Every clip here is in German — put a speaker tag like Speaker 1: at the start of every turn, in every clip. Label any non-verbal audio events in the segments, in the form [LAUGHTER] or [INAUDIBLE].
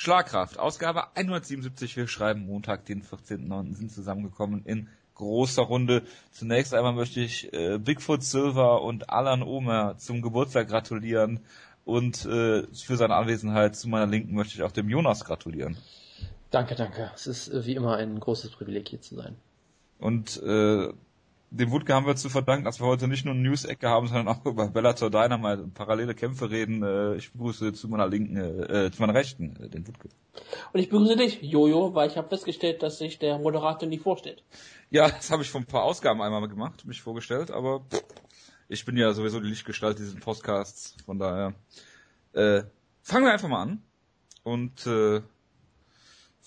Speaker 1: Schlagkraft, Ausgabe 177. Wir schreiben Montag, den 14.09. sind zusammengekommen in großer Runde. Zunächst einmal möchte ich äh, Bigfoot Silver und Alan Omer zum Geburtstag gratulieren und äh, für seine Anwesenheit zu meiner Linken möchte ich auch dem Jonas gratulieren.
Speaker 2: Danke, danke. Es ist äh, wie immer ein großes Privileg hier zu sein.
Speaker 1: Und äh, dem Wutke haben wir zu verdanken, dass wir heute nicht nur eine News-Ecke haben, sondern auch über Bellator Dynamite und parallele Kämpfe reden. Äh, ich begrüße zu meiner linken, äh, zu meiner rechten äh, den Wutke.
Speaker 3: Und ich begrüße dich, Jojo, weil ich habe festgestellt, dass sich der Moderator nie vorstellt.
Speaker 1: Ja, das habe ich vor ein paar Ausgaben einmal gemacht, mich vorgestellt, aber ich bin ja sowieso die Lichtgestalt dieses Podcasts, von daher äh, fangen wir einfach mal an und äh,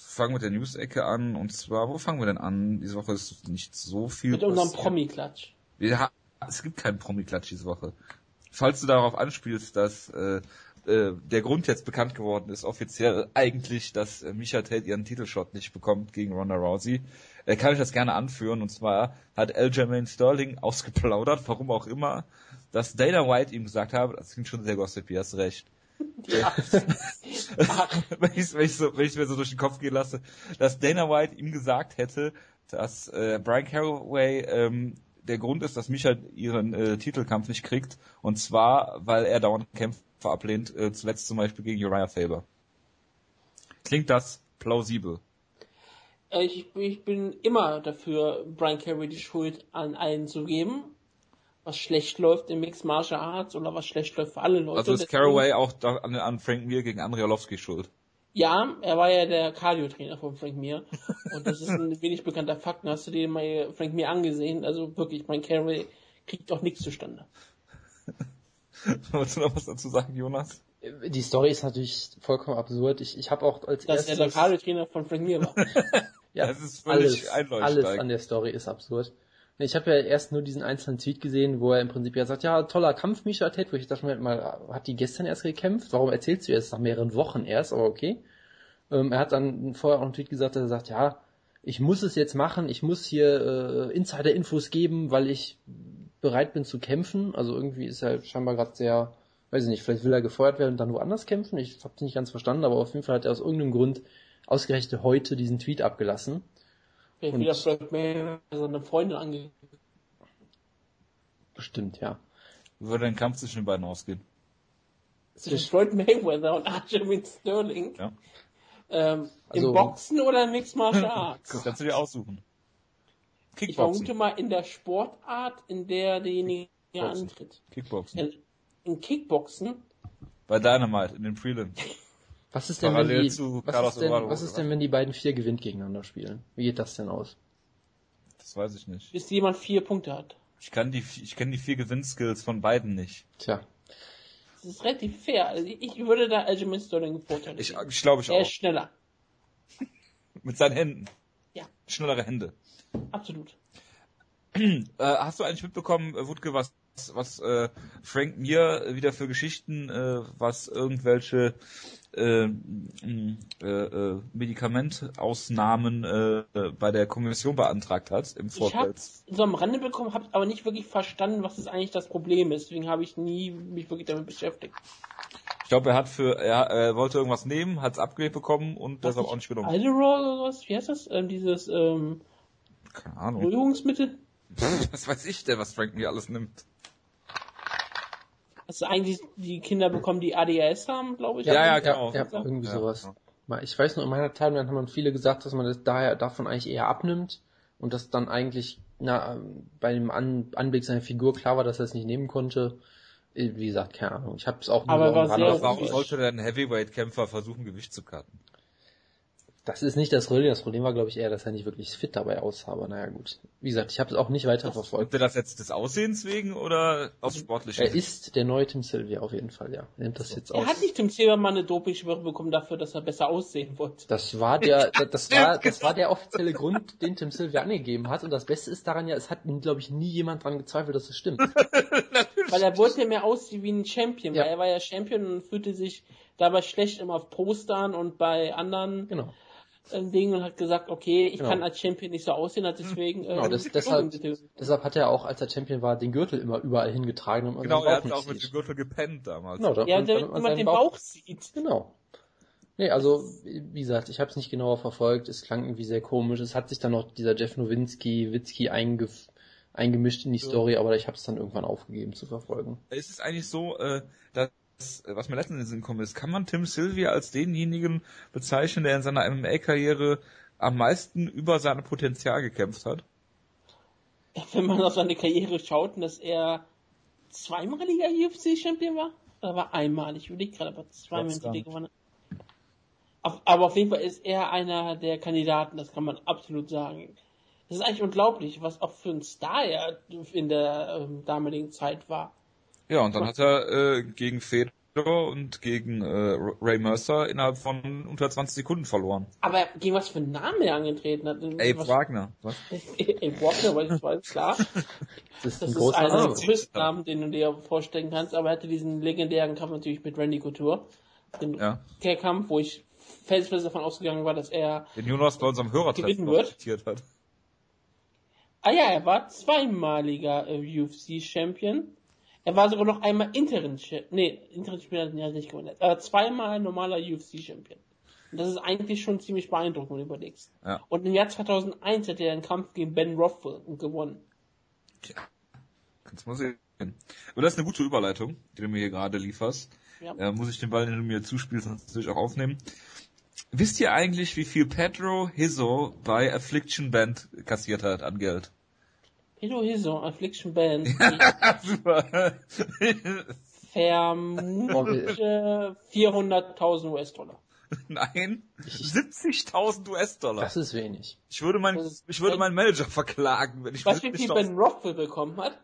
Speaker 1: fangen mit der News-Ecke an. Und zwar, wo fangen wir denn an? Diese Woche ist nicht so viel.
Speaker 3: Mit unserem Promi-Klatsch.
Speaker 1: Ja, es gibt keinen Promi-Klatsch diese Woche. Falls du darauf anspielst, dass äh, äh, der Grund jetzt bekannt geworden ist, offiziell eigentlich, dass äh, Misha Tate ihren Titelshot nicht bekommt gegen Ronda Rousey, äh, kann ich das gerne anführen. Und zwar hat Aljamain Sterling ausgeplaudert, warum auch immer, dass Dana White ihm gesagt habe, das klingt schon sehr gossipy, hast recht, [LAUGHS] ja. [LAUGHS] wenn, ich, wenn, ich so, wenn ich mir so durch den Kopf gehen lasse, dass Dana White ihm gesagt hätte, dass äh, Brian Caraway ähm, der Grund ist, dass Micha ihren äh, Titelkampf nicht kriegt, und zwar, weil er dauernd Kämpfe ablehnt, äh, zuletzt zum Beispiel gegen Uriah Faber. Klingt das plausibel?
Speaker 3: Äh, ich, ich bin immer dafür, Brian Carey die Schuld an allen zu geben was schlecht läuft im Mixed Martial Arts oder was schlecht läuft für alle Leute.
Speaker 1: Also ist Caraway auch an, an Frank Mir gegen Andrei Orlovsky schuld?
Speaker 3: Ja, er war ja der Cardio-Trainer von Frank Mir. Und das ist ein [LAUGHS] wenig bekannter Fakt. Hast du dir mal Frank Mir angesehen? Also wirklich, mein Caraway kriegt doch nichts zustande. [LAUGHS]
Speaker 1: Wolltest du noch was dazu sagen, Jonas?
Speaker 2: Die Story ist natürlich vollkommen absurd. Ich, ich habe auch als
Speaker 3: Dass erstes... er der Cardio-Trainer von Frank Mir war. [LAUGHS]
Speaker 2: ja, das ist völlig alles, alles an der Story ist absurd. Ich habe ja erst nur diesen einzelnen Tweet gesehen, wo er im Prinzip ja sagt, ja, toller Kampf, Misha Tate, wo ich dachte mir mal, hat die gestern erst gekämpft? Warum erzählst du jetzt nach mehreren Wochen erst? Aber okay. Ähm, er hat dann vorher auch einen Tweet gesagt, dass er sagt, ja, ich muss es jetzt machen, ich muss hier äh, Insider-Infos geben, weil ich bereit bin zu kämpfen. Also irgendwie ist er scheinbar gerade sehr, weiß ich nicht, vielleicht will er gefeuert werden und dann woanders kämpfen. Ich habe nicht ganz verstanden, aber auf jeden Fall hat er aus irgendeinem Grund ausgerechnet heute diesen Tweet abgelassen.
Speaker 3: Vielleicht wieder Floyd Mayweather seine Freundin ange...
Speaker 2: Bestimmt, ja.
Speaker 1: Wie würde ein Kampf zwischen den beiden ausgehen?
Speaker 3: Zwischen Floyd Mayweather und Aljamain Sterling? Ja. Ähm, also, Im Boxen oder im Mixed Martial [LAUGHS] Arts?
Speaker 1: das kannst du dir aussuchen.
Speaker 3: Kickboxen. Ich vermute mal in der Sportart, in der derjenige Boxen. antritt.
Speaker 1: Kickboxen.
Speaker 3: In, in Kickboxen?
Speaker 1: Bei Dynamite, in den Prelims.
Speaker 2: Was ist denn, wenn die, was ist denn, was ist denn, wenn die beiden vier gewinnt gegeneinander spielen? Wie geht das denn aus?
Speaker 1: Das weiß ich nicht.
Speaker 3: Bis jemand vier Punkte hat.
Speaker 1: Ich kann die, ich kenne die vier Gewinnskills von beiden nicht.
Speaker 2: Tja.
Speaker 3: Das ist relativ fair. Also ich würde da Aljamain Sterling
Speaker 1: vorteilen. Ich, ich glaube ich
Speaker 3: er
Speaker 1: auch.
Speaker 3: Er ist schneller. [LAUGHS]
Speaker 1: Mit seinen Händen.
Speaker 3: Ja.
Speaker 1: Schnellere Hände.
Speaker 3: Absolut. [CLEARS THROAT]
Speaker 1: äh, hast du eigentlich mitbekommen, äh, Wutke, was was äh, Frank mir wieder für Geschichten, äh, was irgendwelche äh, äh, äh, Medikamentausnahmen äh, bei der Kommission beantragt hat im Vorfeld.
Speaker 3: Ich habe so am Rande bekommen, habe aber nicht wirklich verstanden, was ist eigentlich das Problem ist. Deswegen habe ich nie mich wirklich damit beschäftigt.
Speaker 1: Ich glaube, er hat für, er, er wollte irgendwas nehmen, hat es abgelehnt bekommen und deshalb auch nicht genommen.
Speaker 3: Alderol oder was? Wie heißt das? Ähm, dieses ähm,
Speaker 1: Keine Ahnung.
Speaker 3: Beruhigungsmittel? [LAUGHS]
Speaker 1: was weiß ich denn, was Frank mir alles nimmt?
Speaker 3: Also eigentlich die Kinder bekommen, die ADHS haben, glaube ich.
Speaker 1: Ja, ja, genau.
Speaker 2: Ja, ja irgendwie sowas. Ja. Ich weiß nur, in meiner Timeline haben viele gesagt, dass man das daher davon eigentlich eher abnimmt und dass dann eigentlich na, bei dem An Anblick seiner Figur klar war, dass er es nicht nehmen konnte. Wie gesagt, keine Ahnung. Ich habe es auch
Speaker 3: nur Aber war sehr
Speaker 1: warum sollte denn ein Heavyweight-Kämpfer versuchen, Gewicht zu cutten?
Speaker 2: Das ist nicht das Problem. Das Problem war, glaube ich, eher, dass er nicht wirklich fit dabei aussah. Aber naja, gut. Wie gesagt, ich habe es auch nicht weiter verfolgt.
Speaker 1: Ist das jetzt des Aussehens wegen oder aus sportlichen?
Speaker 2: Er ist der neue Tim Sylvia auf jeden Fall, ja. Er nimmt das jetzt
Speaker 3: Er hat nicht Tim Sylvia mal eine Doping-Schwere bekommen dafür, dass er besser aussehen wollte.
Speaker 2: Das war der, [LAUGHS] das war, das war der offizielle Grund, den Tim Sylvia angegeben hat. Und das Beste ist daran ja, es hat, glaube ich, nie jemand dran gezweifelt, dass es stimmt. [LAUGHS]
Speaker 3: weil er wollte ja mehr aussehen wie ein Champion, ja. weil er war ja Champion und fühlte sich dabei schlecht immer auf Postern und bei anderen.
Speaker 2: Genau
Speaker 3: Ding und hat gesagt, okay, ich genau. kann als Champion nicht so aussehen, hat deswegen.
Speaker 2: Genau, ähm, das, deshalb, deshalb hat er auch, als er Champion war, den Gürtel immer überall hingetragen.
Speaker 1: Und genau, er hat auch mit dem Gürtel gepennt damals.
Speaker 3: Genau, da, ja, damit man den Bauch, Bauch sieht.
Speaker 2: Genau. Nee, also wie gesagt, ich habe es nicht genauer verfolgt. Es klang irgendwie sehr komisch. Es hat sich dann noch dieser Jeff Nowinski, Witzki einge eingemischt in die Story, aber ich habe es dann irgendwann aufgegeben zu verfolgen.
Speaker 1: Es ist eigentlich so, äh, dass was mir letztens in den Sinn kommt, ist, kann man Tim Sylvia als denjenigen bezeichnen, der in seiner MMA-Karriere am meisten über sein Potenzial gekämpft hat?
Speaker 3: Wenn man auf seine Karriere schaut, dass er zweimaliger UFC-Champion war? Oder war einmalig? Ich überlege gerade, aber zweimal Titel gewonnen aber auf jeden Fall ist er einer der Kandidaten, das kann man absolut sagen. Es ist eigentlich unglaublich, was auch für ein Star er in der ähm, damaligen Zeit war.
Speaker 1: Ja, und dann hat er äh, gegen Fedor und gegen äh, Ray Mercer innerhalb von unter 20 Sekunden verloren.
Speaker 3: Aber gegen was für einen Namen er angetreten hat?
Speaker 1: Abe was... Wagner. Was? [LAUGHS]
Speaker 3: Abe Wagner, weil ich weiß, klar. Das ist, das ist einer der größten Namen, den du dir vorstellen kannst, aber er hatte diesen legendären Kampf natürlich mit Randy Couture. Den ja. Kampf, wo ich felsenfest davon ausgegangen war, dass er
Speaker 1: den Jonas bei unserem Hörertreffen
Speaker 3: wird. hat. Ah ja, er war zweimaliger äh, UFC-Champion. Er war sogar noch einmal Interim, nee, Interim-Champion hat er nicht gewonnen. Er war zweimal normaler UFC-Champion. Und das ist eigentlich schon ziemlich beeindruckend, wenn du überlegst. Ja. Und im Jahr 2001 hat er einen Kampf gegen Ben Rothwell gewonnen.
Speaker 1: Tja, kannst mal sehen. Aber das ist eine gute Überleitung, die du mir hier gerade lieferst. Ja. Äh, muss ich den Ball, den du mir zuspielst, natürlich auch aufnehmen. Wisst ihr eigentlich, wie viel Pedro Hizzo bei Affliction Band kassiert hat an Geld?
Speaker 3: Pedro Hizzo, Affliction Band. [LAUGHS] Super. Vermute 400.000 US-Dollar.
Speaker 1: Nein, 70.000 US-Dollar.
Speaker 2: Das ist wenig.
Speaker 1: Ich würde mein, ich würde meinen Manager verklagen, wenn ich
Speaker 3: Was wie viel Ben Rothwell bekommen hat?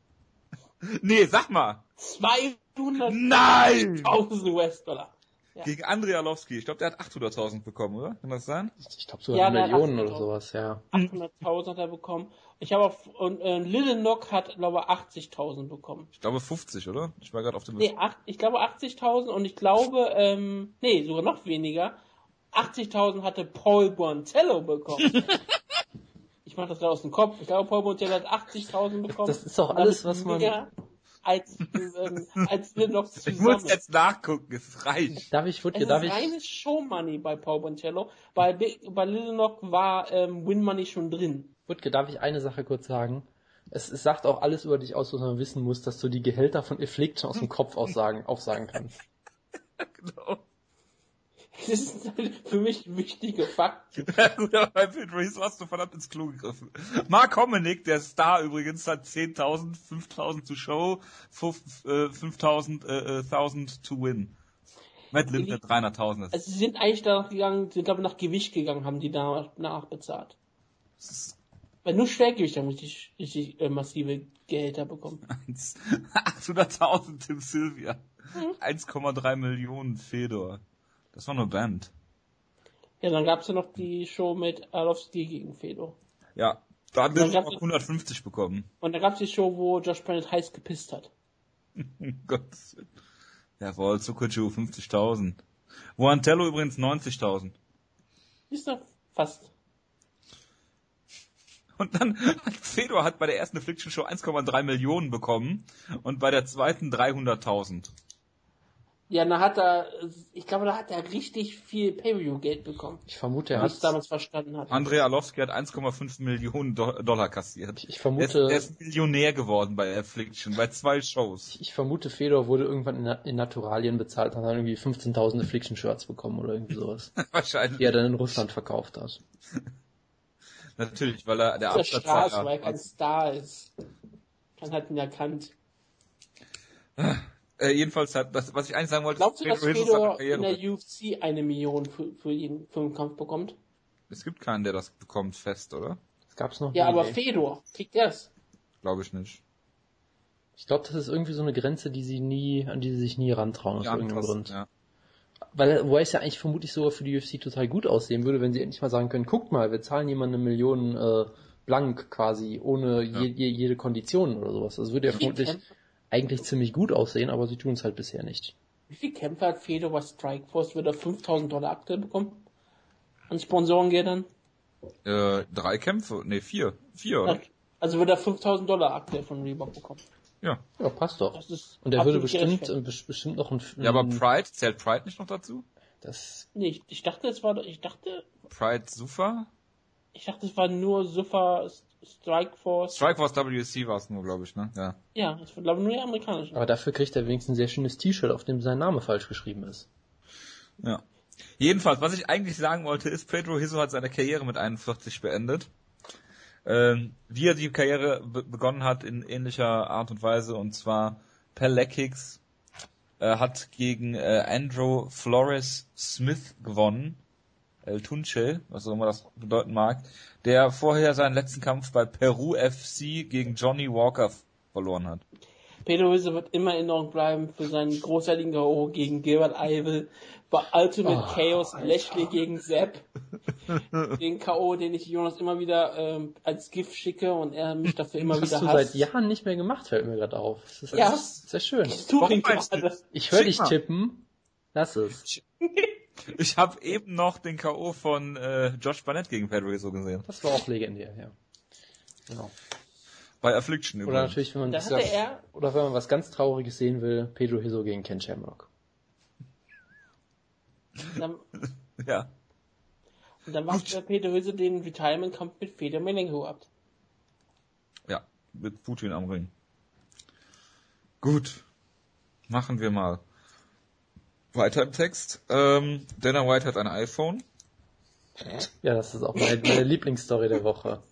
Speaker 3: [LAUGHS]
Speaker 1: nee, sag mal.
Speaker 3: 200.000 US-Dollar.
Speaker 1: Ja. Gegen Andrei Arlovski. Ich glaube, der hat 800.000 bekommen, oder? Kann das sein?
Speaker 2: Ich glaube sogar ja, Millionen oder sowas, ja.
Speaker 3: 800.000 hat er bekommen. Ich habe auf, und äh, Little Nock hat, glaube ich, 80.000 bekommen.
Speaker 1: Ich glaube 50, oder? Ich war gerade auf dem
Speaker 3: Nee, acht, ich glaube 80.000 und ich glaube, ähm, nee, sogar noch weniger. 80.000 hatte Paul Bontello bekommen. [LAUGHS] ich mache das gerade aus dem Kopf. Ich glaube, Paul Bontello hat 80.000 bekommen.
Speaker 2: Das ist doch alles, was man
Speaker 3: als, ähm, als wir noch
Speaker 1: zusammen. Ich muss jetzt nachgucken, es reicht.
Speaker 2: Darf ich, Wutke,
Speaker 3: es
Speaker 2: darf
Speaker 3: ist
Speaker 2: ich?
Speaker 3: reines Showmoney bei Paul Boncello. Bei, bei Little Knock war ähm, Win Money schon drin.
Speaker 2: Wutke, darf ich eine Sache kurz sagen? Es, es sagt auch alles über dich aus, was man wissen muss, dass du die Gehälter von Affliction aus dem Kopf aussagen, aufsagen kannst. [LAUGHS] genau.
Speaker 3: Das ist für mich ein wichtiger Fakt. [LAUGHS]
Speaker 1: Ja gut, aber bei Pete Reese hast du verdammt ins Klo gegriffen. Mark Hominick, der Star übrigens, hat 10.000, 5.000 to show, 5.000 äh, äh, 1000 to win. Matt Lindner 300.000.
Speaker 3: Also sie sind eigentlich danach gegangen, sind glaube nach Gewicht gegangen, haben die danach nachbezahlt. Weil nur Schwergewicht haben richtig, richtig äh, massive Gehälter bekommen. [LAUGHS]
Speaker 1: 800.000 Tim Sylvia. Mhm. 1,3 Millionen Fedor. Das war nur Band.
Speaker 3: Ja, dann gab's ja noch die Show mit Arlovski gegen Fedor.
Speaker 1: Ja, da hat er auch 150 bekommen.
Speaker 3: Und dann gab's die Show, wo Josh Bennett heiß gepisst hat. [LAUGHS]
Speaker 1: Willen. Jawohl, Zukuchu 50.000. Wo Antello übrigens 90.000.
Speaker 3: Ist doch fast.
Speaker 1: Und dann hat Fedor hat bei der ersten Affliction Show 1,3 Millionen bekommen und bei der zweiten 300.000.
Speaker 3: Ja, da hat er, ich glaube, da hat er richtig viel Pay-View-Geld bekommen.
Speaker 2: Ich vermute, er hat
Speaker 3: damals verstanden hat.
Speaker 1: Andrei Arlovski hat 1,5 Millionen Dollar kassiert.
Speaker 2: Ich vermute, er
Speaker 1: ist, er ist Millionär geworden bei Affliction, bei zwei Shows.
Speaker 2: Ich vermute, Fedor wurde irgendwann in, in Naturalien bezahlt und hat irgendwie 15.000 Affliction-Shirts bekommen oder irgendwie sowas. [LAUGHS]
Speaker 1: Wahrscheinlich.
Speaker 2: Die er dann in Russland verkauft hat.
Speaker 1: Natürlich, weil er der
Speaker 3: Absatz Straße, weil er kein Star ist. Man hat ihn erkannt.
Speaker 1: Äh, jedenfalls hat das, was ich eigentlich sagen wollte,
Speaker 3: Glaubst du, dass Fedor in der UFC eine Million für, für ihn für den Kampf bekommt?
Speaker 1: Es gibt keinen, der das bekommt fest, oder?
Speaker 2: Das gab's noch
Speaker 3: Ja, aber ey. Fedor, kriegt er's?
Speaker 1: Glaube ich nicht.
Speaker 2: Ich glaube, das ist irgendwie so eine Grenze, die sie nie, an die sie sich nie rantrauen, aus ja, irgendeinem Grund.
Speaker 1: Ja.
Speaker 2: Weil, wobei es ja eigentlich vermutlich sogar für die UFC total gut aussehen würde, wenn sie endlich mal sagen können, guckt mal, wir zahlen jemandem eine Million äh, blank quasi, ohne ja. je, je, jede Kondition oder sowas. Das würde ja vermutlich, Kämpfe? eigentlich ziemlich gut aussehen, aber sie tun es halt bisher nicht.
Speaker 3: Wie viel Kämpfer hat Fedor bei Strikeforce? Wird er 5000 Dollar aktuell bekommen? An Sponsorengeldern?
Speaker 1: Äh, drei Kämpfe? Ne, vier. Vier, oder?
Speaker 3: Also wird er 5000 Dollar aktuell von Reebok bekommen.
Speaker 1: Ja.
Speaker 2: Ja, passt doch. Und er würde bestimmt, bestimmt noch ein,
Speaker 1: Ja, aber Pride, zählt Pride nicht noch dazu?
Speaker 2: Das.
Speaker 3: Nee, ich, dachte, es war, ich dachte.
Speaker 1: Pride Sufa?
Speaker 3: Ich dachte, es war nur Sufa Strikeforce.
Speaker 1: Strikeforce WC war es nur, glaube ich, ne? Ja.
Speaker 3: Ja, ich glaube nur die amerikanischen.
Speaker 2: Aber dafür kriegt er wenigstens ein sehr schönes T-Shirt, auf dem sein Name falsch geschrieben ist.
Speaker 1: Ja. Jedenfalls, was ich eigentlich sagen wollte, ist, Pedro Hiso hat seine Karriere mit 41 beendet. Ähm, wie er die Karriere begonnen hat in ähnlicher Art und Weise, und zwar per Leckix, äh, hat gegen äh, Andrew Flores Smith gewonnen. El Tunche, was auch immer das bedeuten mag, der vorher seinen letzten Kampf bei Peru FC gegen Johnny Walker verloren hat.
Speaker 3: Pedro Hiso wird immer in Ordnung bleiben für seinen großartigen K.O. gegen Gilbert Eivel, bei Ultimate oh, Chaos Lashley gegen Sepp. den K.O., den ich Jonas immer wieder ähm, als GIF schicke und er mich dafür immer das wieder
Speaker 2: hasst.
Speaker 3: Das
Speaker 2: hast du seit Jahren nicht mehr gemacht, fällt mir gerade auf. Das ist
Speaker 3: ja.
Speaker 2: sehr schön.
Speaker 3: Ich,
Speaker 2: ich höre dich tippen. Lass es. [LAUGHS]
Speaker 1: Ich habe eben noch den K.O. von äh, Josh Barnett gegen Pedro so gesehen.
Speaker 2: Das war auch legendär, ja.
Speaker 1: Genau. Bei Affliction
Speaker 2: Oder natürlich, wenn man das das, oder wenn man was ganz Trauriges sehen will, Pedro Hiso gegen Ken Shamrock.
Speaker 3: Dann, [LAUGHS]
Speaker 1: ja.
Speaker 3: Und dann macht der Peter Hülse den Retirement-Kampf mit Feder Melenko ab.
Speaker 1: Ja, mit Putin am Ring. Gut. Machen wir mal. Weiter im Text. Ähm, Dana White hat ein iPhone.
Speaker 2: Ja, das ist auch meine, meine Lieblingsstory der Woche.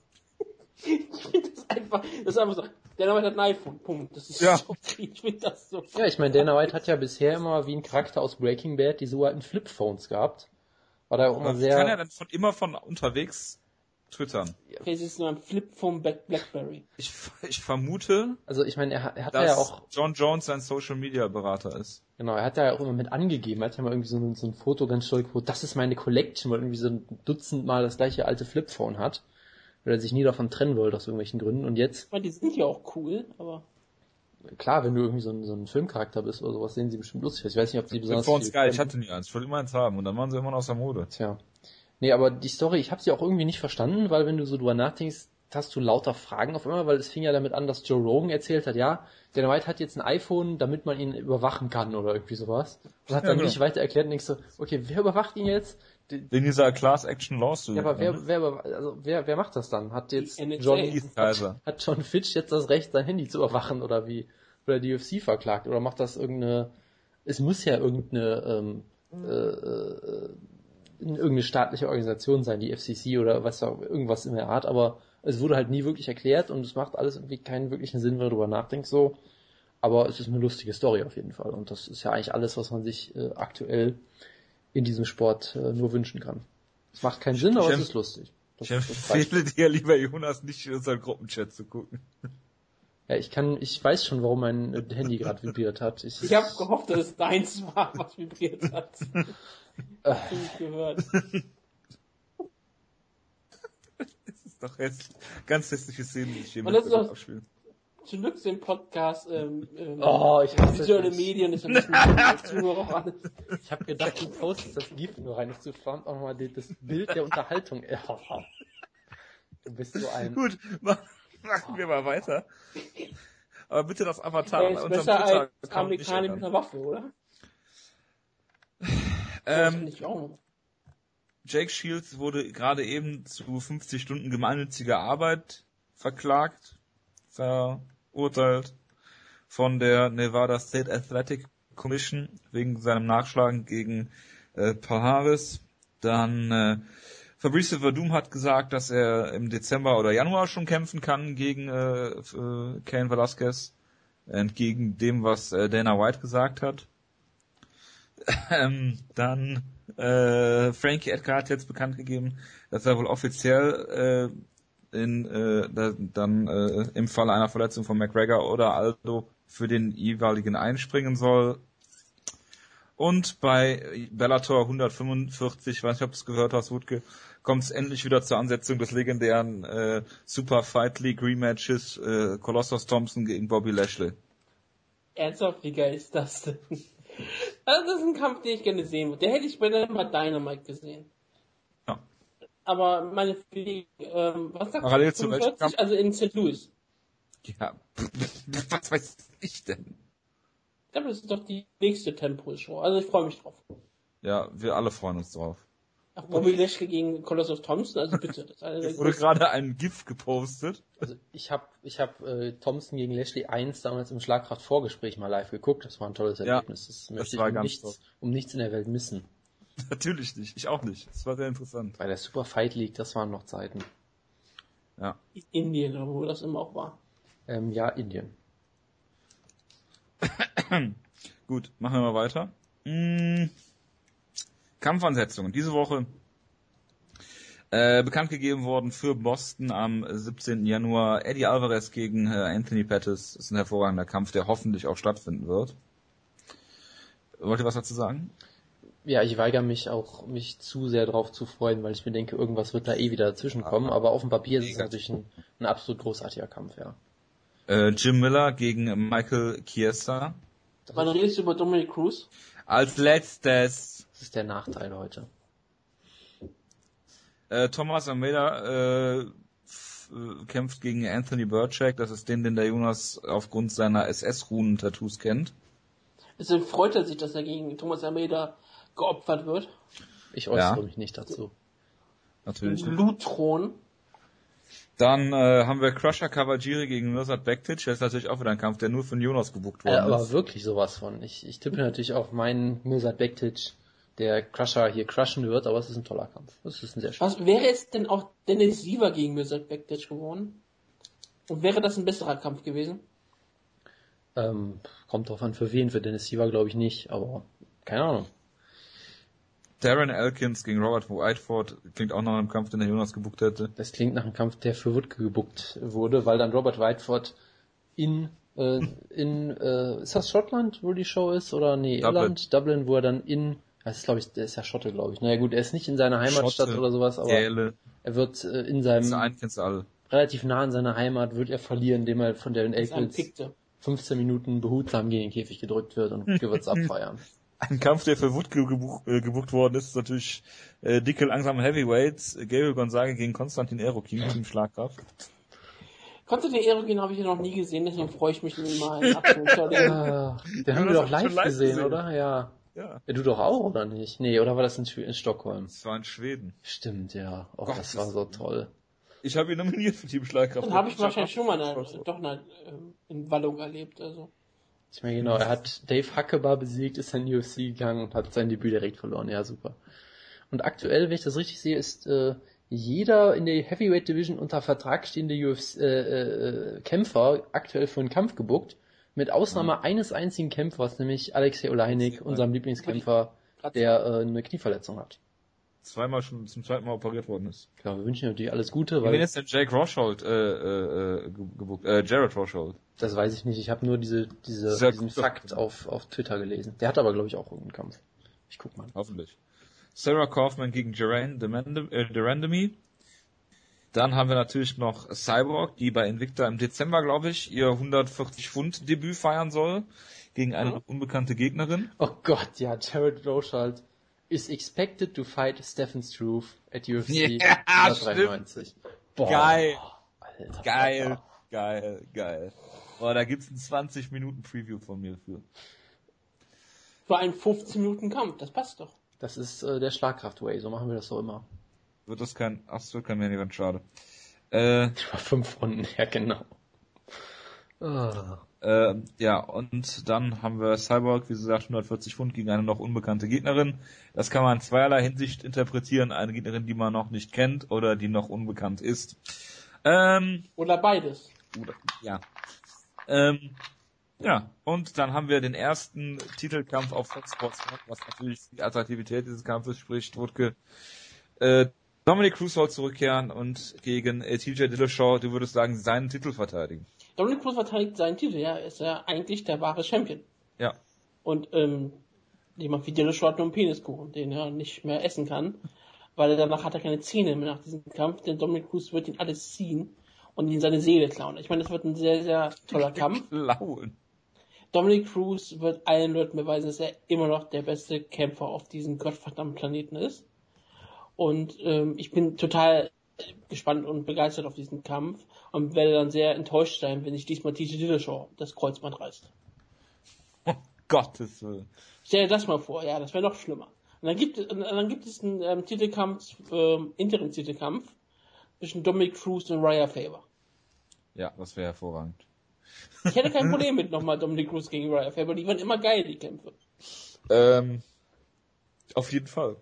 Speaker 2: [LAUGHS]
Speaker 3: einfach, das ist einfach so, Dana White hat ein iPhone, Punkt. Das ist ja. so, [LAUGHS] ich finde das so.
Speaker 2: Ja, ich meine, Dana White hat ja bisher immer wie ein Charakter aus Breaking Bad diese alten Flipphones gehabt. War da auch immer sehr.
Speaker 1: Kann er dann von, immer von unterwegs twittern?
Speaker 3: Ist es nur ein Flipphone Blackberry.
Speaker 1: Ich, ich vermute.
Speaker 2: Also ich meine, er, er hat ja auch.
Speaker 1: John Jones sein Social Media Berater ist.
Speaker 2: Genau, er hat ja auch immer mit angegeben, er hat ja mal irgendwie so ein, so ein Foto ganz stolz, wo das ist meine Collection, weil irgendwie so ein Dutzend Mal das gleiche alte Flipphone hat weil er sich nie davon trennen wollte aus irgendwelchen Gründen. Und jetzt.
Speaker 3: Weil die sind ja auch cool, aber.
Speaker 2: Klar, wenn du irgendwie so ein, so ein Filmcharakter bist oder sowas, sehen sie bestimmt lustig aus. Ich weiß nicht, ob sie besonders.
Speaker 1: Vor uns geil, ich hatte nie eins, ich wollte immer eins haben und dann waren sie immer noch aus der Mode.
Speaker 2: Tja. Nee, aber die Story, ich habe sie auch irgendwie nicht verstanden, weil wenn du so drüber nachdenkst, hast du lauter Fragen auf einmal, weil es fing ja damit an, dass Joe Rogan erzählt hat, ja, der White hat jetzt ein iPhone, damit man ihn überwachen kann oder irgendwie sowas. Und hat dann ja, genau. nicht weiter erklärt und denkst so, okay, wer überwacht ihn jetzt?
Speaker 1: In dieser Class Action Lawsuit.
Speaker 2: Ja, aber wer, ne? wer, also wer, wer macht das dann? Hat jetzt John, hat, [LAUGHS] hat John Fitch jetzt das Recht, sein Handy zu überwachen oder wie? Oder die UFC verklagt? Oder macht das irgendeine, es muss ja irgendeine, ähm, äh, äh, irgendeine staatliche Organisation sein, die FCC oder was auch, irgendwas in der Art, aber es wurde halt nie wirklich erklärt und es macht alles irgendwie keinen wirklichen Sinn, wenn du darüber nachdenkst so. Aber es ist eine lustige Story auf jeden Fall und das ist ja eigentlich alles, was man sich äh, aktuell in diesem Sport äh, nur wünschen kann. Es macht keinen Sinn, aber es ist lustig.
Speaker 1: Das, ich empfehle [LAUGHS] dir, lieber Jonas, nicht in unseren Gruppenchat zu gucken.
Speaker 2: Ja, ich kann, ich weiß schon, warum mein Handy gerade vibriert hat.
Speaker 3: Ich, ich habe gehofft, dass es deins war, was vibriert hat. [LAUGHS]
Speaker 2: Äh. ich gehört. [LAUGHS]
Speaker 1: Das ist doch hässlich. Ganz hässliche Szenen, die ich hier
Speaker 3: mit abspielen zurück zum Podcast ähm,
Speaker 2: ähm, oh, ich
Speaker 3: visuelle Medien. [LAUGHS] Ich habe
Speaker 2: hab gedacht, du postest das GIF nur rein. Ich so auch nochmal das Bild der Unterhaltung. Du bist so ein...
Speaker 1: Gut, machen wir mal weiter. Aber bitte das Avatar
Speaker 3: bei unserem Twitter als Amerikaner mit einer Waffe, oder?
Speaker 1: Ähm, Jake Shields wurde gerade eben zu 50 Stunden gemeinnütziger Arbeit verklagt, ver verurteilt von der Nevada State Athletic Commission wegen seinem Nachschlagen gegen äh, Paharis. Dann äh, Fabrice Verdum hat gesagt, dass er im Dezember oder Januar schon kämpfen kann gegen äh, äh, Kane Velasquez, entgegen dem, was äh, Dana White gesagt hat. Ähm, dann äh, Frankie Edgar hat jetzt bekannt gegeben, dass er wohl offiziell äh, in, äh, da, dann äh, im Fall einer Verletzung von McGregor oder Aldo für den jeweiligen einspringen soll. Und bei Bellator 145, weiß nicht, ob du es gehört hast, Wutke, kommt es endlich wieder zur Ansetzung des legendären äh, Super Fight League Rematches äh, Colossus Thompson gegen Bobby Lashley.
Speaker 3: Ernsthaft, wie geil ist das denn? [LAUGHS] Also das ist ein Kampf, den ich gerne sehen würde. Der hätte ich bei der Dynamite gesehen aber meine Fliege, ähm, was sagt
Speaker 1: Parallel zu 45?
Speaker 3: Also in St. Louis.
Speaker 1: Ja, [LAUGHS] was weiß ich denn?
Speaker 3: Ich glaube, das ist doch die nächste Tempo-Show. Also ich freue mich drauf.
Speaker 1: Ja, wir alle freuen uns drauf.
Speaker 3: Ach, Bobby Lashley gegen Colossal Thompson, also bitte.
Speaker 1: Das es [LAUGHS] wurde gerade ein GIF gepostet.
Speaker 2: Also ich habe ich hab, äh, Thompson gegen Lashley 1 damals im Schlagkraft-Vorgespräch mal live geguckt. Das war ein tolles Erlebnis. Ja, das möchte das ich um nichts, um nichts in der Welt missen. [LAUGHS]
Speaker 1: Natürlich nicht. Ich auch nicht. Das war sehr interessant.
Speaker 2: Bei der Super Fight League, das waren noch Zeiten.
Speaker 3: Ja. Indien, wo das immer auch war.
Speaker 2: Ähm, ja, Indien. [COUGHS]
Speaker 1: Gut, machen wir mal weiter. Hm. Kampfansetzungen. Diese Woche äh, bekannt gegeben worden für Boston am 17. Januar. Eddie Alvarez gegen äh, Anthony Pettis. Das ist ein hervorragender Kampf, der hoffentlich auch stattfinden wird. Wollt ihr was dazu sagen?
Speaker 2: Ja, ich weigere mich auch, mich zu sehr drauf zu freuen, weil ich mir denke, irgendwas wird da eh wieder dazwischen kommen. Aber auf dem Papier ist es natürlich ein, ein absolut großartiger Kampf, ja.
Speaker 1: Äh, Jim Miller gegen Michael Chiesa.
Speaker 3: Wann redest du über Dominic Cruz?
Speaker 1: Als letztes.
Speaker 2: Das ist der Nachteil heute.
Speaker 1: Äh, Thomas Almeida äh, kämpft gegen Anthony Burchak. Das ist den, den der Jonas aufgrund seiner SS-Runen-Tattoos kennt.
Speaker 3: Deswegen freut er sich, dass er gegen Thomas Almeida geopfert wird.
Speaker 2: Ich äußere ja. mich nicht dazu.
Speaker 1: Natürlich.
Speaker 3: Blutthron.
Speaker 1: Dann äh, haben wir Crusher Kawajiri gegen Mirsad Bektic. Das ist natürlich auch wieder ein Kampf, der nur von Jonas gebucht worden äh,
Speaker 2: aber
Speaker 1: ist.
Speaker 2: Aber wirklich sowas von. Ich, ich tippe natürlich auf meinen Mirsad Bektic, der Crusher hier crushen wird, aber es ist ein toller Kampf. Das ist ein sehr
Speaker 3: schöner Was wäre es denn auch Dennis Siever gegen Mirsad Bektic geworden? Und wäre das ein besserer Kampf gewesen?
Speaker 2: Ähm, kommt drauf an, für wen. Für Dennis Siever glaube ich nicht, aber keine Ahnung.
Speaker 1: Darren Elkins gegen Robert Whiteford klingt auch nach einem Kampf, den der Jonas gebuckt hätte.
Speaker 2: Das klingt nach einem Kampf, der für Woodke gebuckt wurde, weil dann Robert Whiteford in äh, in äh, ist das Schottland, wo die Show ist oder nee, Dublin. Irland, Dublin, wo er dann in das ist glaube ich, der ist ja Schotte, glaube ich. Naja gut, er ist nicht in seiner Heimatstadt Schotte, oder sowas, aber Gäle. er wird äh, in seinem relativ nah an seiner Heimat wird er verlieren, indem er von Darren Elkins 15 Minuten behutsam gegen den Käfig gedrückt wird und wir wird's [LAUGHS] abfeiern.
Speaker 1: Ein Kampf, der für Wood gebucht, äh, gebucht worden ist, ist natürlich äh, dicke, langsame Heavyweights. Gabriel Gonzaga gegen Konstantin Erokin im Schlagkraft.
Speaker 3: Konstantin Erokin habe ich ja noch nie gesehen, deswegen freue ich mich mal [LAUGHS] einen Abschluss.
Speaker 2: ja, den haben wir doch live, live gesehen, gesehen, oder? Ja. ja. ja. Du doch auch, oder nicht? Nee, oder war das in, in Stockholm?
Speaker 1: Das war in Schweden.
Speaker 2: Stimmt, ja. Oh, Gott, das war so toll.
Speaker 1: Ich habe ihn nominiert für Team Schlagkraft.
Speaker 3: Dann habe ich wahrscheinlich schon mal eine, doch eine ähm, Wallung erlebt, also.
Speaker 2: Ich meine genau, er hat Dave Huckebar besiegt, ist in UFC gegangen und hat sein Debüt direkt verloren. Ja, super. Und aktuell, wenn ich das richtig sehe, ist äh, jeder in der Heavyweight Division unter Vertrag stehende UFC, äh, äh, Kämpfer aktuell für einen Kampf gebuckt. Mit Ausnahme ja. eines einzigen Kämpfers, nämlich Alexei Oleinik, unserem Lieblingskämpfer, der äh, eine Knieverletzung hat
Speaker 1: zweimal schon zum zweiten Mal operiert worden ist.
Speaker 2: Ja, wir wünschen natürlich alles Gute. Weil
Speaker 1: Wen ist denn Jake Rochold äh, äh, äh gebucht? Äh, Jared Rochold.
Speaker 2: Das weiß ich nicht. Ich habe nur diese, diese diesen Fakt auf, auf Twitter gelesen. Der hat aber, glaube ich, auch irgendeinen Kampf. Ich guck mal.
Speaker 1: Hoffentlich. Sarah Kaufman gegen Duran Durandamy. Dann haben wir natürlich noch Cyborg, die bei Invicta im Dezember, glaube ich, ihr 140 Pfund Debüt feiern soll gegen eine mhm. unbekannte Gegnerin.
Speaker 2: Oh Gott, ja, Jared Rochold is expected to fight Stephen Struve at UFC
Speaker 1: ja, 193. Boah, geil. Alter, geil, Alter. geil, geil. Boah, da gibt's ein 20 Minuten Preview von mir für.
Speaker 3: Für einen 15 Minuten Kampf, das passt doch.
Speaker 2: Das ist äh, der Schlagkraft-Way, so machen wir das doch immer.
Speaker 1: Wird das kein, ach, das wird kein Main Event, schade. Äh, [LAUGHS]
Speaker 2: fünf Runden, ja genau.
Speaker 1: Ah. Äh, ja, und dann haben wir Cyborg, wie gesagt, 140 Pfund gegen eine noch unbekannte Gegnerin. Das kann man in zweierlei Hinsicht interpretieren. Eine Gegnerin, die man noch nicht kennt oder die noch unbekannt ist. Ähm,
Speaker 3: oder beides.
Speaker 1: Oder, ja. Ähm, ja, und dann haben wir den ersten Titelkampf auf Fox Sports, was natürlich die Attraktivität dieses Kampfes spricht. Wutke, äh, Dominic Cruz soll zurückkehren und gegen äh, TJ Dillashaw, du würdest sagen, seinen Titel verteidigen.
Speaker 3: Dominic Cruz verteidigt seinen Titel, ja, ist ja eigentlich der wahre Champion.
Speaker 1: Ja.
Speaker 3: Und ähm, jemand wie Dillashaw hat nur einen Peniskuchen, den er nicht mehr essen kann, weil er danach hat er keine Zähne mehr nach diesem Kampf, denn Dominic Cruz wird ihn alles ziehen und ihn seine Seele klauen. Ich meine, das wird ein sehr, sehr toller [LAUGHS] Kampf. Klauen. Dominic Cruz wird allen Leuten beweisen, dass er immer noch der beste Kämpfer auf diesem gottverdammten Planeten ist. Und ähm, ich bin total gespannt und begeistert auf diesen Kampf und werde dann sehr enttäuscht sein, wenn sich diesmal TJ Dillashaw das Kreuzband reißt.
Speaker 1: Oh, [LAUGHS] Gottes Willen.
Speaker 3: Stell dir das mal vor, ja, das wäre noch schlimmer. Und dann gibt, und dann gibt es einen ähm, Titelkampf, ähm, Interim-Titelkampf zwischen Dominic Cruz und Raya Faber.
Speaker 1: Ja, das wäre hervorragend.
Speaker 3: Ich hätte kein [LAUGHS] Problem mit nochmal Dominic Cruz gegen Raya Faber, die waren immer geil, die Kämpfe.
Speaker 1: Ähm, auf jeden Fall.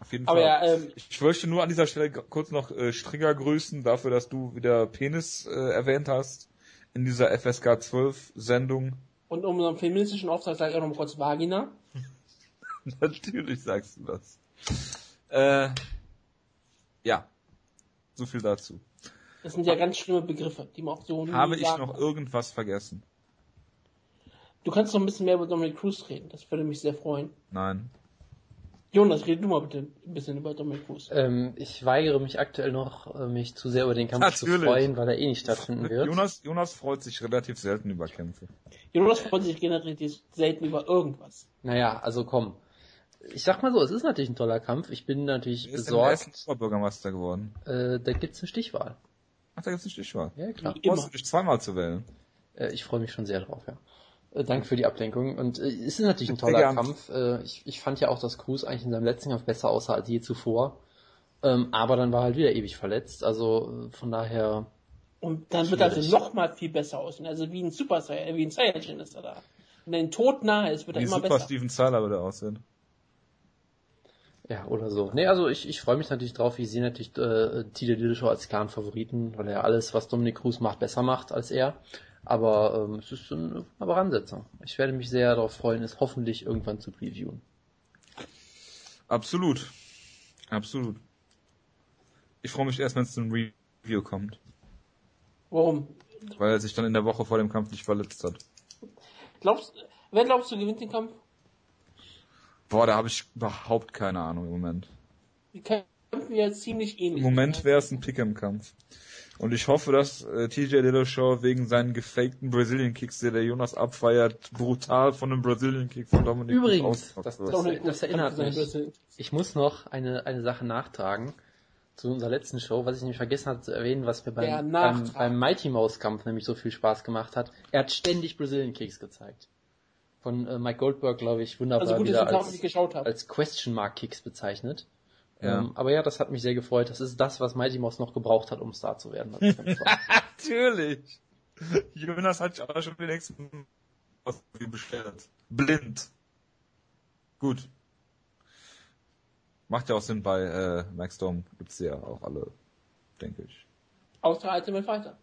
Speaker 1: Auf jeden
Speaker 3: Aber
Speaker 1: Fall.
Speaker 3: Ja, ähm,
Speaker 1: ich möchte nur an dieser Stelle kurz noch äh, Stringer grüßen dafür, dass du wieder Penis äh, erwähnt hast in dieser FSK 12 Sendung.
Speaker 3: Und um unseren feministischen Auftrag sage ich auch noch mal kurz Vagina. [LAUGHS]
Speaker 1: Natürlich sagst du das. Äh, ja. So viel dazu.
Speaker 3: Das sind ja ganz schlimme Begriffe, die man auch so
Speaker 1: Habe ich noch
Speaker 3: kann.
Speaker 1: irgendwas vergessen?
Speaker 3: Du kannst noch ein bisschen mehr über Dominic Cruz reden, das würde mich sehr freuen.
Speaker 1: Nein.
Speaker 3: Jonas, red du mal bitte ein bisschen über Dominic Cruz.
Speaker 2: Ähm, ich weigere mich aktuell noch, äh, mich zu sehr über den Kampf
Speaker 1: Natürlich.
Speaker 2: zu freuen, weil er eh nicht stattfinden [LAUGHS] wird.
Speaker 1: Jonas, Jonas freut sich relativ selten über Kämpfe.
Speaker 3: Jonas freut sich generell selten über irgendwas.
Speaker 2: Naja, also komm. Ich sag mal so, es ist natürlich ein toller Kampf. Ich bin natürlich
Speaker 1: Er ist der erste
Speaker 2: besorgt.
Speaker 1: Oberbürgermeister geworden.
Speaker 2: Äh, da gibt's eine Stichwahl.
Speaker 1: Ach, da gibt's eine Stichwahl.
Speaker 2: Ja, klar.
Speaker 3: Immer.
Speaker 1: Du dich zweimal zu wählen?
Speaker 2: Äh, ich freue mich schon sehr drauf, ja. Äh, danke für die Ablenkung. Und äh, es ist natürlich ein toller. Kampf. Äh, ich, ich fand ja auch, dass Cruz eigentlich in seinem letzten Kampf besser aussah als je zuvor. Ähm, aber dann war er halt wieder ewig verletzt. Also äh, von daher,
Speaker 3: Und dann wird er also
Speaker 2: Schwierig.
Speaker 3: noch mal viel besser aussehen. Also wie ein Super Saiyan, wie ein Saiyajin ist er da. Wenn er den Tod nahe ist, wird er
Speaker 1: Wie
Speaker 3: immer
Speaker 1: super
Speaker 3: besser.
Speaker 1: Steven Tyler würde aussehen.
Speaker 2: ja, oder so. Nee, also ich, ich freue mich natürlich drauf. Ich sehe natürlich äh, Tide Dillashaw als klaren Favoriten, weil er alles, was Dominic Cruz macht, besser macht als er. Aber ähm, es ist eine wunderbare Ansetzung. Ich werde mich sehr darauf freuen, es hoffentlich irgendwann zu previewen.
Speaker 1: Absolut. Absolut. Ich freue mich erst, wenn es zum Review kommt.
Speaker 3: Warum?
Speaker 1: Weil er sich dann in der Woche vor dem Kampf nicht verletzt hat.
Speaker 3: Glaubst, wer glaubst du gewinnt den Kampf?
Speaker 1: Boah, da habe ich überhaupt keine Ahnung im Moment.
Speaker 3: Die kämpfen ja ziemlich ähnlich.
Speaker 1: Im Moment wäre es ein Pick'em-Kampf. Und ich hoffe, dass äh, TJ Dillashaw wegen seinen gefakten Brazilian Kicks, der der Jonas abfeiert, brutal von einem Brazilian Kick von Dominik
Speaker 2: Übrigens, das- das-
Speaker 3: Dominic Cruz
Speaker 2: erinnert mich. Ich muss noch eine, eine Sache nachtragen zu unserer letzten Show, was ich nämlich vergessen hatte zu erwähnen, was mir beim, beim, beim Mighty Mouse Kampf nämlich so viel Spaß gemacht hat. Er hat ständig Brazilian Kicks gezeigt. Von äh, Mike Goldberg, glaube ich, wunderbar
Speaker 3: Also gut, dass
Speaker 2: wieder als,
Speaker 3: nicht geschaut habe.
Speaker 2: als Question Mark Kicks bezeichnet.
Speaker 1: Ja.
Speaker 2: Ähm, aber ja, das hat mich sehr gefreut. Das ist das, was Mighty Mouse noch gebraucht hat, um Star zu werden. [LAUGHS]
Speaker 1: Natürlich. Jonas hat auch schon den nächsten bestellt. Blind. Gut. Macht ja auch Sinn bei äh, Max Storm gibt's ja auch alle, denke ich.
Speaker 3: Außer Ultimate Fighter.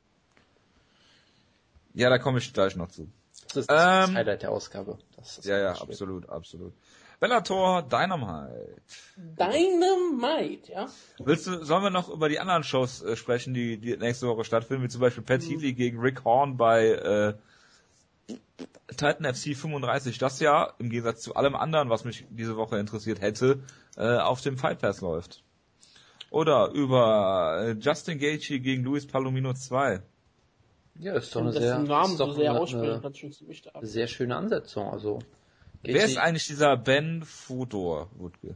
Speaker 1: Ja, da komme ich gleich noch zu.
Speaker 2: Das ist das
Speaker 1: Ähm,
Speaker 2: Highlight der Ausgabe. Das ist
Speaker 1: Ja, ja, absolut, absolut. Bellator Dynamite.
Speaker 3: Dynamite, ja?
Speaker 1: Willst du, sollen wir noch über die anderen Shows äh, sprechen, die, die nächste Woche stattfinden, wie zum Beispiel Pat
Speaker 3: Mhm.
Speaker 1: Healy gegen Rick Horn bei äh, Titan FC 35, das ja im Gegensatz zu allem anderen, was mich diese Woche interessiert hätte, äh, auf dem Fight Pass läuft. Oder über äh, Justin Gaethje gegen Luis Palomino 2.
Speaker 2: Ja, ist doch eine sehr,
Speaker 3: Namen
Speaker 2: ist
Speaker 3: so
Speaker 2: doch
Speaker 3: sehr
Speaker 2: eine,
Speaker 3: aussprechen,
Speaker 2: eine sehr schöne Ansetzung. Also
Speaker 1: Wer ist eigentlich dieser Ben Fodor, Wutke?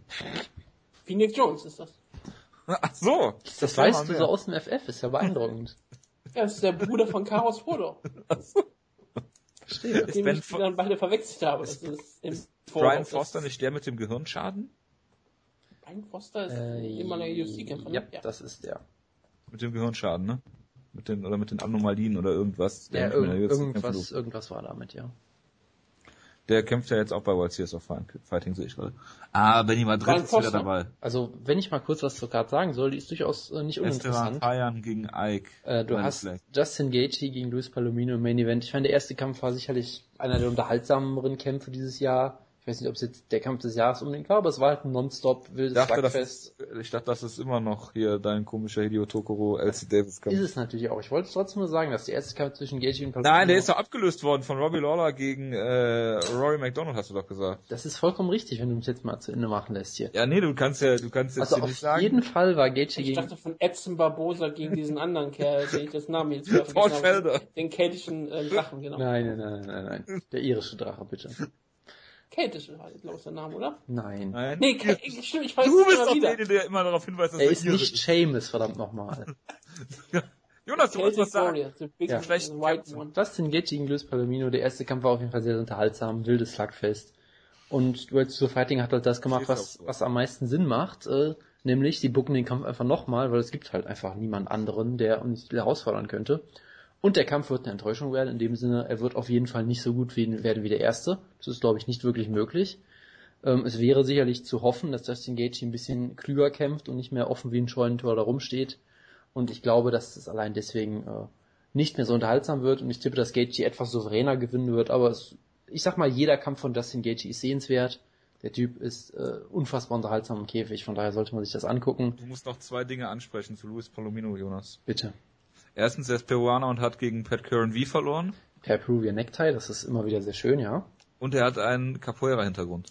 Speaker 3: Phoenix Jones ist das. [LAUGHS]
Speaker 1: Ach so.
Speaker 2: Das
Speaker 1: Erzähl
Speaker 2: weißt du so aus dem FF, ist ja beeindruckend. [LAUGHS]
Speaker 3: Ja, das ist der Bruder von Chaos Fodor,
Speaker 2: Verstehe.
Speaker 3: den
Speaker 1: Ben
Speaker 3: ich dann beide verwechselt habe. Das ist im
Speaker 1: Brian. Foster nicht der mit dem Gehirnschaden?
Speaker 3: Brian Foster ist
Speaker 2: Äh,
Speaker 3: immer der UFC-Kämpfer,
Speaker 2: ja,
Speaker 3: ne? Ja.
Speaker 2: das ist der.
Speaker 1: Mit dem Gehirnschaden, ne? Mit den, oder mit den Anomalien oder irgendwas.
Speaker 2: Ja, irg irgendwas, irgendwas war damit, ja.
Speaker 1: Der kämpft ja jetzt auch bei World Series of Fighting, sehe ich gerade. Ah, Benny Madrid ist wieder dabei.
Speaker 2: Also, wenn ich mal kurz was zur Karte sagen soll, die ist durchaus äh, nicht
Speaker 1: Esteban
Speaker 2: uninteressant.
Speaker 1: Payan gegen Ike.
Speaker 2: Äh, du hast
Speaker 1: Fleck.
Speaker 2: Justin Gaethje gegen Luis Palomino im Main Event. Ich fand, der erste Kampf war sicherlich einer der unterhaltsameren Kämpfe dieses Jahr. Ich weiß nicht, ob es jetzt der Kampf des Jahres unbedingt war, aber es war halt ein nonstop
Speaker 1: Ich
Speaker 2: wildes
Speaker 1: dachte, das
Speaker 2: Slugfest.
Speaker 1: ist, ich dachte, das ist immer noch hier dein komischer Hideo Tokoro LC Davis Kampf.
Speaker 2: Ist es natürlich auch. Ich wollte trotzdem nur sagen, dass der erste Kampf zwischen Gaethje und Palomino...
Speaker 1: Nein, der ist doch abgelöst worden von Robbie Lawler gegen äh, Rory McDonald, hast du doch gesagt.
Speaker 2: Das ist vollkommen richtig, wenn du mich jetzt mal zu Ende machen lässt hier.
Speaker 1: Ja, nee, du kannst ja, du kannst jetzt
Speaker 2: Also
Speaker 1: hier
Speaker 2: auf
Speaker 1: nicht sagen.
Speaker 2: jeden Fall war Gaethje
Speaker 3: Ich
Speaker 2: gegen...
Speaker 3: dachte von Edson Barbosa gegen diesen anderen Kerl, den ich das Namen jetzt wieder vergessen habe.
Speaker 1: Felder.
Speaker 3: Den keltischen äh, Drachen, genau.
Speaker 2: Nein, nein, nein, nein, nein. Der irische Drache, bitte.
Speaker 3: Keltische war, glaube ich, der Name, oder?
Speaker 2: Nein.
Speaker 1: Nein.
Speaker 3: Nee, Ke stimmt, ich weiß
Speaker 1: du bist doch
Speaker 3: wieder.
Speaker 1: der, der immer darauf hinweist, dass
Speaker 2: Er
Speaker 1: er
Speaker 2: ist nicht Seamus, verdammt nochmal. [LAUGHS]
Speaker 1: Jonas, du wolltest was sagen.
Speaker 2: Ja.
Speaker 3: white one.
Speaker 2: Justin Gaethje gegen Luis Palomino, der erste Kampf war auf jeden Fall sehr unterhaltsam, wildes Slugfest. Und World to Fighting hat halt das gemacht, was, so. was am meisten Sinn macht, äh, nämlich sie bucken den Kampf einfach nochmal, weil es gibt halt einfach niemand anderen, der uns herausfordern könnte. Und der Kampf wird eine Enttäuschung werden, in dem Sinne, er wird auf jeden Fall nicht so gut wie, werden wie der erste. Das ist, glaube ich, nicht wirklich möglich. Ähm, es wäre sicherlich zu hoffen, dass Justin Gaethje ein bisschen klüger kämpft und nicht mehr offen wie ein Scheunentor da rumsteht. Und ich glaube, dass es allein deswegen äh, nicht mehr so unterhaltsam wird und ich tippe, dass Gaethje etwas souveräner gewinnen wird, aber es, ich sag mal, jeder Kampf von Justin Gaethje ist sehenswert. Der Typ ist äh, unfassbar unterhaltsam im Käfig, von daher sollte man sich das angucken.
Speaker 1: Du musst noch zwei Dinge ansprechen zu Luis Palomino, Jonas.
Speaker 2: Bitte.
Speaker 1: Erstens, er ist Peruaner und hat gegen Pat Curran V verloren.
Speaker 2: Per Peruvian Necktie, das ist immer wieder sehr schön, ja.
Speaker 1: Und er hat einen Capoeira-Hintergrund.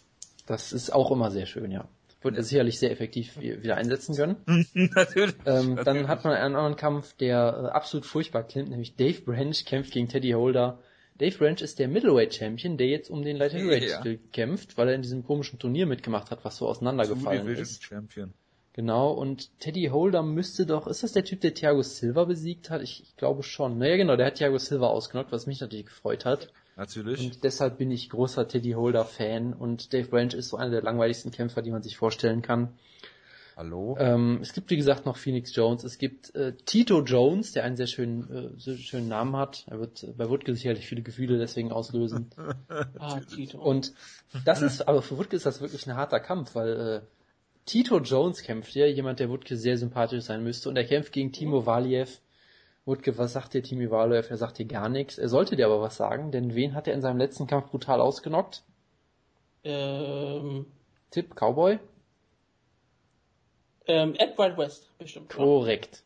Speaker 2: Das ist auch immer sehr schön, ja. Wird er sicherlich sehr effektiv wieder einsetzen können. [LAUGHS] natürlich. Ähm, natürlich. Dann hat man einen anderen Kampf, der äh, absolut furchtbar klingt, nämlich Dave Branch kämpft gegen Teddy Holder. Dave Branch ist der Middleweight Champion, der jetzt um den Light Heavyweight ja. kämpft, weil er in diesem komischen Turnier mitgemacht hat, was so auseinandergefallen ist. Champion. Genau, und Teddy Holder müsste doch, ist das der Typ, der Thiago Silva besiegt hat? Ich, ich glaube schon. Naja, genau, der hat Thiago Silva ausgenockt, was mich natürlich gefreut hat.
Speaker 1: Natürlich.
Speaker 2: Und deshalb bin ich großer Teddy Holder Fan und Dave Branch ist so einer der langweiligsten Kämpfer, die man sich vorstellen kann.
Speaker 1: Hallo?
Speaker 2: Ähm, es gibt wie gesagt noch Phoenix Jones, es gibt äh, Tito Jones, der einen sehr schönen, äh, sehr schönen Namen hat. Er wird äh, bei Woodke sicherlich viele Gefühle deswegen auslösen. [LAUGHS] ah, Tito. Und das ist, aber für Woodke ist das wirklich ein harter Kampf, weil äh, Tito Jones kämpft hier, jemand, der Woodke sehr sympathisch sein müsste, und er kämpft gegen Timo Valiev, Wutke, was sagt dir Timi Waloev? Er sagt dir gar nichts. Er sollte dir aber was sagen, denn wen hat er in seinem letzten Kampf brutal ausgenockt?
Speaker 3: Ähm,
Speaker 2: Tipp, Cowboy?
Speaker 3: Ähm, Edward West, bestimmt.
Speaker 2: Korrekt.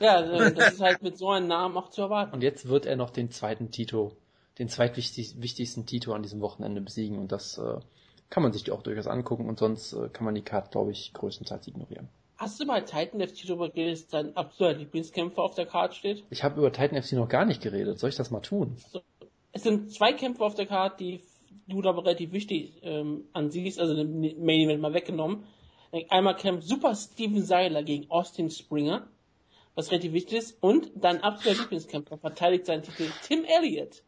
Speaker 3: ja, äh, das ist halt mit so einem Namen auch zu erwarten.
Speaker 2: Und jetzt wird er noch den zweiten Tito, den zweitwichtigsten Tito an diesem Wochenende besiegen und das äh, kann man sich auch durchaus angucken und sonst äh, kann man die Karte, glaube ich, größtenteils ignorieren.
Speaker 3: Hast du mal Titan FC darüber geredet, dass dein absoluter Lieblingskämpfer auf der Karte steht?
Speaker 2: Ich habe über Titan FC noch gar nicht geredet. Soll ich das mal tun?
Speaker 3: Es sind zwei Kämpfer auf der Karte, die du da relativ wichtig ähm, ansiehst, also den Main Event mal weggenommen. Einmal kämpft Super Steven Seiler gegen Austin Springer, was relativ wichtig ist, und dein absoluter Lieblingskämpfer verteidigt seinen Titel Tim Elliott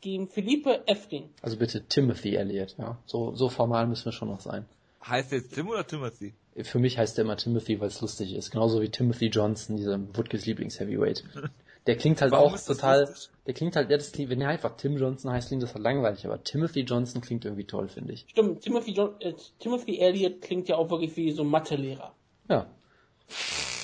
Speaker 3: gegen Philippe Effling.
Speaker 2: Also bitte Timothy Elliott, ja. So, so formal müssen wir schon noch sein.
Speaker 1: Heißt jetzt Tim oder Timothy?
Speaker 2: Für mich heißt er immer Timothy, weil es lustig ist. Genauso wie Timothy Johnson, dieser Woodkes Lieblings-Heavyweight. [LAUGHS] Der klingt halt Warum auch total, lustig? der klingt halt, ja, das klingt, wenn er einfach Tim Johnson heißt, klingt das halt langweilig, aber Timothy Johnson klingt irgendwie toll, finde ich.
Speaker 3: Stimmt, Timothy, John, äh, Timothy Elliott klingt ja auch wirklich wie so ein Mathelehrer.
Speaker 2: Ja.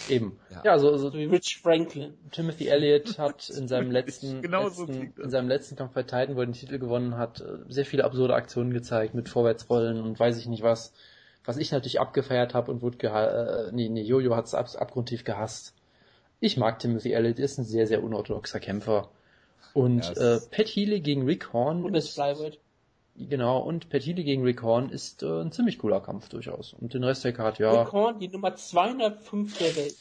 Speaker 2: Eben. Ja, ja so, so,
Speaker 3: so, wie Rich Franklin.
Speaker 2: Timothy Elliott hat [LAUGHS] in seinem letzten, genau letzten so in seinem letzten Kampf bei Titan, wo er den Titel gewonnen hat, äh, sehr viele absurde Aktionen gezeigt mit Vorwärtsrollen und weiß ich nicht was was ich natürlich abgefeiert habe und wurde äh, nee, nee, Jojo hat es ab, abgrundtief gehasst. Ich mag Timothy Elliott, ist ein sehr, sehr unorthodoxer Kämpfer. Und ja, äh, Pat Healy gegen Rick Horn.
Speaker 3: Und ist Flyweight.
Speaker 2: Genau, und Healy gegen Rick Horn ist äh, ein ziemlich cooler Kampf durchaus. Und den Rest der Karte, ja.
Speaker 3: Rick Horn, die Nummer 205 der Welt.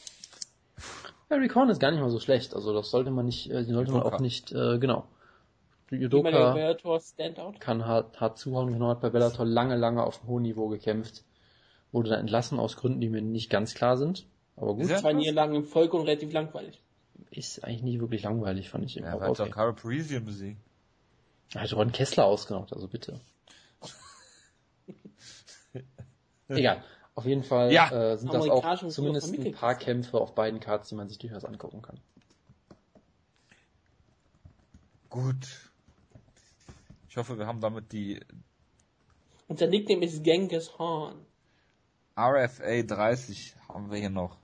Speaker 2: Ja, Rick Horn ist gar nicht mal so schlecht. Also das sollte man nicht, äh, sollte man auch nicht, äh, genau. Judoka kann hart, hart zuhauen, genau, hat bei Bellator lange, lange auf einem hohen Niveau gekämpft wurde dann entlassen aus Gründen, die mir nicht ganz klar sind. Aber gut.
Speaker 3: Zwei Niederlagen im Folge und relativ langweilig.
Speaker 2: Ist eigentlich nicht wirklich langweilig, fand ich.
Speaker 1: Ja, er hat doch Cara Parisian besiegt.
Speaker 2: Er hat Ron Kessler ausgenockt, also bitte. [LAUGHS] Egal. Auf jeden Fall ja. äh, sind das auch zumindest ein paar Kämpfe auf beiden Cards, die man sich durchaus angucken kann.
Speaker 1: Gut. Ich hoffe, wir haben damit die.
Speaker 3: Unser Nickname ist Genghis Horn.
Speaker 1: RFA 30 haben wir hier noch.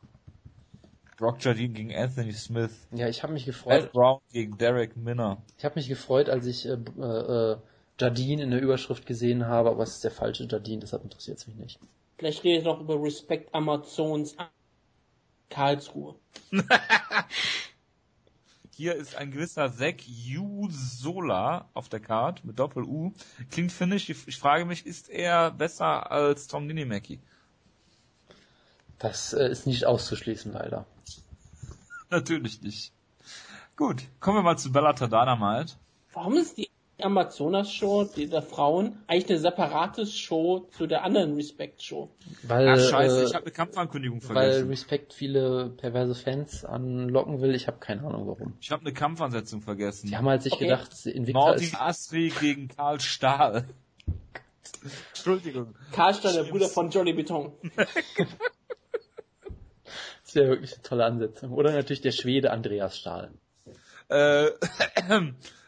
Speaker 1: Brock Jardine gegen Anthony Smith.
Speaker 2: Ja, ich habe mich gefreut.
Speaker 1: Ed Brown gegen Derek Minner.
Speaker 2: Ich habe mich gefreut, als ich äh, äh, Jardine in der Überschrift gesehen habe, aber es ist der falsche Jardine, deshalb interessiert es mich nicht.
Speaker 3: Vielleicht redet noch über Respect Amazons Karlsruhe. [LAUGHS]
Speaker 1: Hier ist ein gewisser Zack Jusola auf der Card mit Doppel-U. Klingt, finde ich, ich frage mich, ist er besser als Tom Ninimaki?
Speaker 2: Das äh, ist nicht auszuschließen, leider.
Speaker 1: Natürlich nicht. Gut, kommen wir mal zu Bellator Dynamite.
Speaker 3: Warum ist die Amazonas-Show der Frauen eigentlich eine separate Show zu der anderen Respect-Show?
Speaker 2: Weil, Ach
Speaker 1: scheiße, äh, ich habe eine Kampfankündigung vergessen.
Speaker 2: Weil Respect viele perverse Fans anlocken will, ich habe keine Ahnung warum.
Speaker 1: Ich habe eine Kampfansetzung vergessen.
Speaker 2: Die haben halt sich okay. gedacht,
Speaker 1: Invicta Nordi ist... Astri gegen Karl Stahl. [LAUGHS]
Speaker 3: Entschuldigung. Karlstein, der Bruder von Johnny Beton. [LAUGHS]
Speaker 2: Das wäre wirklich eine tolle Ansetzung. Oder natürlich der Schwede Andreas Stahl.
Speaker 1: Äh,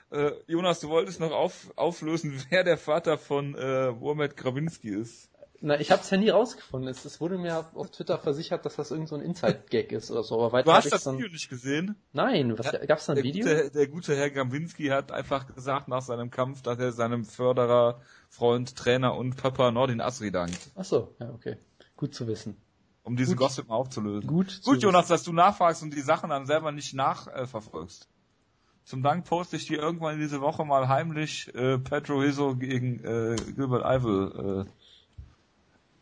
Speaker 1: äh, Jonas, du wolltest noch auf, auflösen, [LAUGHS] wer der Vater von äh, Mohamed Grabinski ist.
Speaker 2: Na, ich habe es ja nie rausgefunden. Es, es, wurde mir auf Twitter versichert, dass das irgend so ein Inside-Gag ist oder so. Aber
Speaker 1: weiter du hast das Video nicht gesehen?
Speaker 2: Nein, was, ja, gab's da ein
Speaker 1: der
Speaker 2: Video?
Speaker 1: Gute, der gute Herr Grabinski hat einfach gesagt nach seinem Kampf, dass er seinem Förderer, Freund, Trainer und Papa Nordin Asri dankt.
Speaker 2: Ach so, ja, okay. Gut zu wissen.
Speaker 1: Um diesen Gut. Gossip mal aufzulösen.
Speaker 2: Gut,
Speaker 1: Gut Jonas, dass du nachfragst und die Sachen dann selber nicht nachverfolgst. Äh, Zum Dank poste ich dir irgendwann diese Woche mal heimlich äh, Pedro Hizo gegen äh, Gilbert Ivel äh,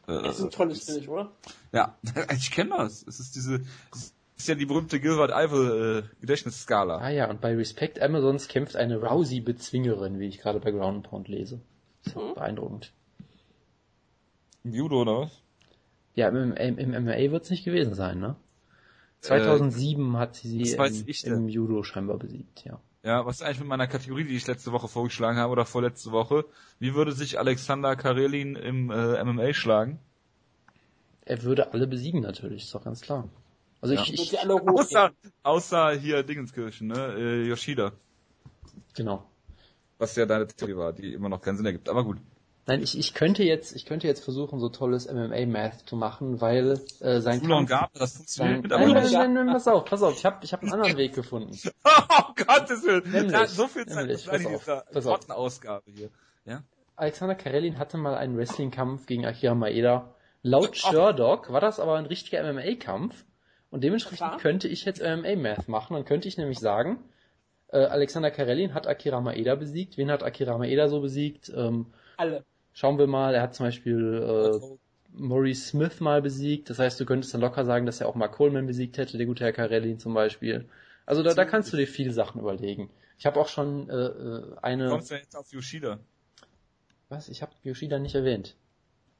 Speaker 3: äh, das ist ein tolles Finish, oder?
Speaker 1: Ja, [LAUGHS] ich kenne das. Es ist diese, das ist ja die berühmte Gilbert Eivel äh, Gedächtnisskala.
Speaker 2: Ah ja, und bei Respect Amazons kämpft eine Rousey-Bezwingerin, wie ich gerade bei Ground Pound lese. Das ist mhm. beeindruckend.
Speaker 1: Judo oder was?
Speaker 2: Ja, im, im, im MMA wird es nicht gewesen sein, ne? 2007 äh, hat sie sie im, im Judo scheinbar besiegt, ja.
Speaker 1: Ja, was ist eigentlich mit meiner Kategorie, die ich letzte Woche vorgeschlagen habe oder vorletzte Woche? Wie würde sich Alexander Karelin im äh, MMA schlagen?
Speaker 2: Er würde alle besiegen natürlich, ist doch ganz klar. Also ja. ich, ich
Speaker 1: außer, außer hier Dingenskirchen, ne, äh, Yoshida.
Speaker 2: Genau.
Speaker 1: Was ja deine Theorie war, die immer noch keinen Sinn ergibt, aber gut.
Speaker 2: Nein, ich, ich könnte jetzt, ich könnte jetzt versuchen, so tolles MMA-Math zu machen, weil äh, sein
Speaker 1: Kampf, gab, das funktioniert
Speaker 2: sein, nein, nein, nein, nein, pass auf, pass auf, ich habe ich hab einen anderen Weg gefunden. [LAUGHS]
Speaker 1: oh Gottes Willen,
Speaker 2: nämlich, ja,
Speaker 1: so viel Zeit
Speaker 2: nämlich, pass auf, pass auf.
Speaker 1: Ausgabe hier. Ja?
Speaker 2: Alexander Karelin hatte mal einen Wrestling-Kampf gegen Akira Maeda. Laut Sherdog war das aber ein richtiger MMA-Kampf und dementsprechend könnte ich jetzt MMA-Math machen. Dann könnte ich nämlich sagen, äh, Alexander Karelin hat Akira Maeda besiegt. Wen hat Akira Maeda so besiegt? Ähm,
Speaker 3: Alle.
Speaker 2: Schauen wir mal, er hat zum Beispiel äh, Maurice Smith mal besiegt. Das heißt, du könntest dann locker sagen, dass er auch mal Coleman besiegt hätte, der gute Herr Carellin zum Beispiel. Also da, da kannst du dir viele Sachen überlegen. Ich habe auch schon äh, äh eine.
Speaker 1: Kommst du jetzt auf Yoshida?
Speaker 2: Was? Ich habe Yoshida nicht erwähnt.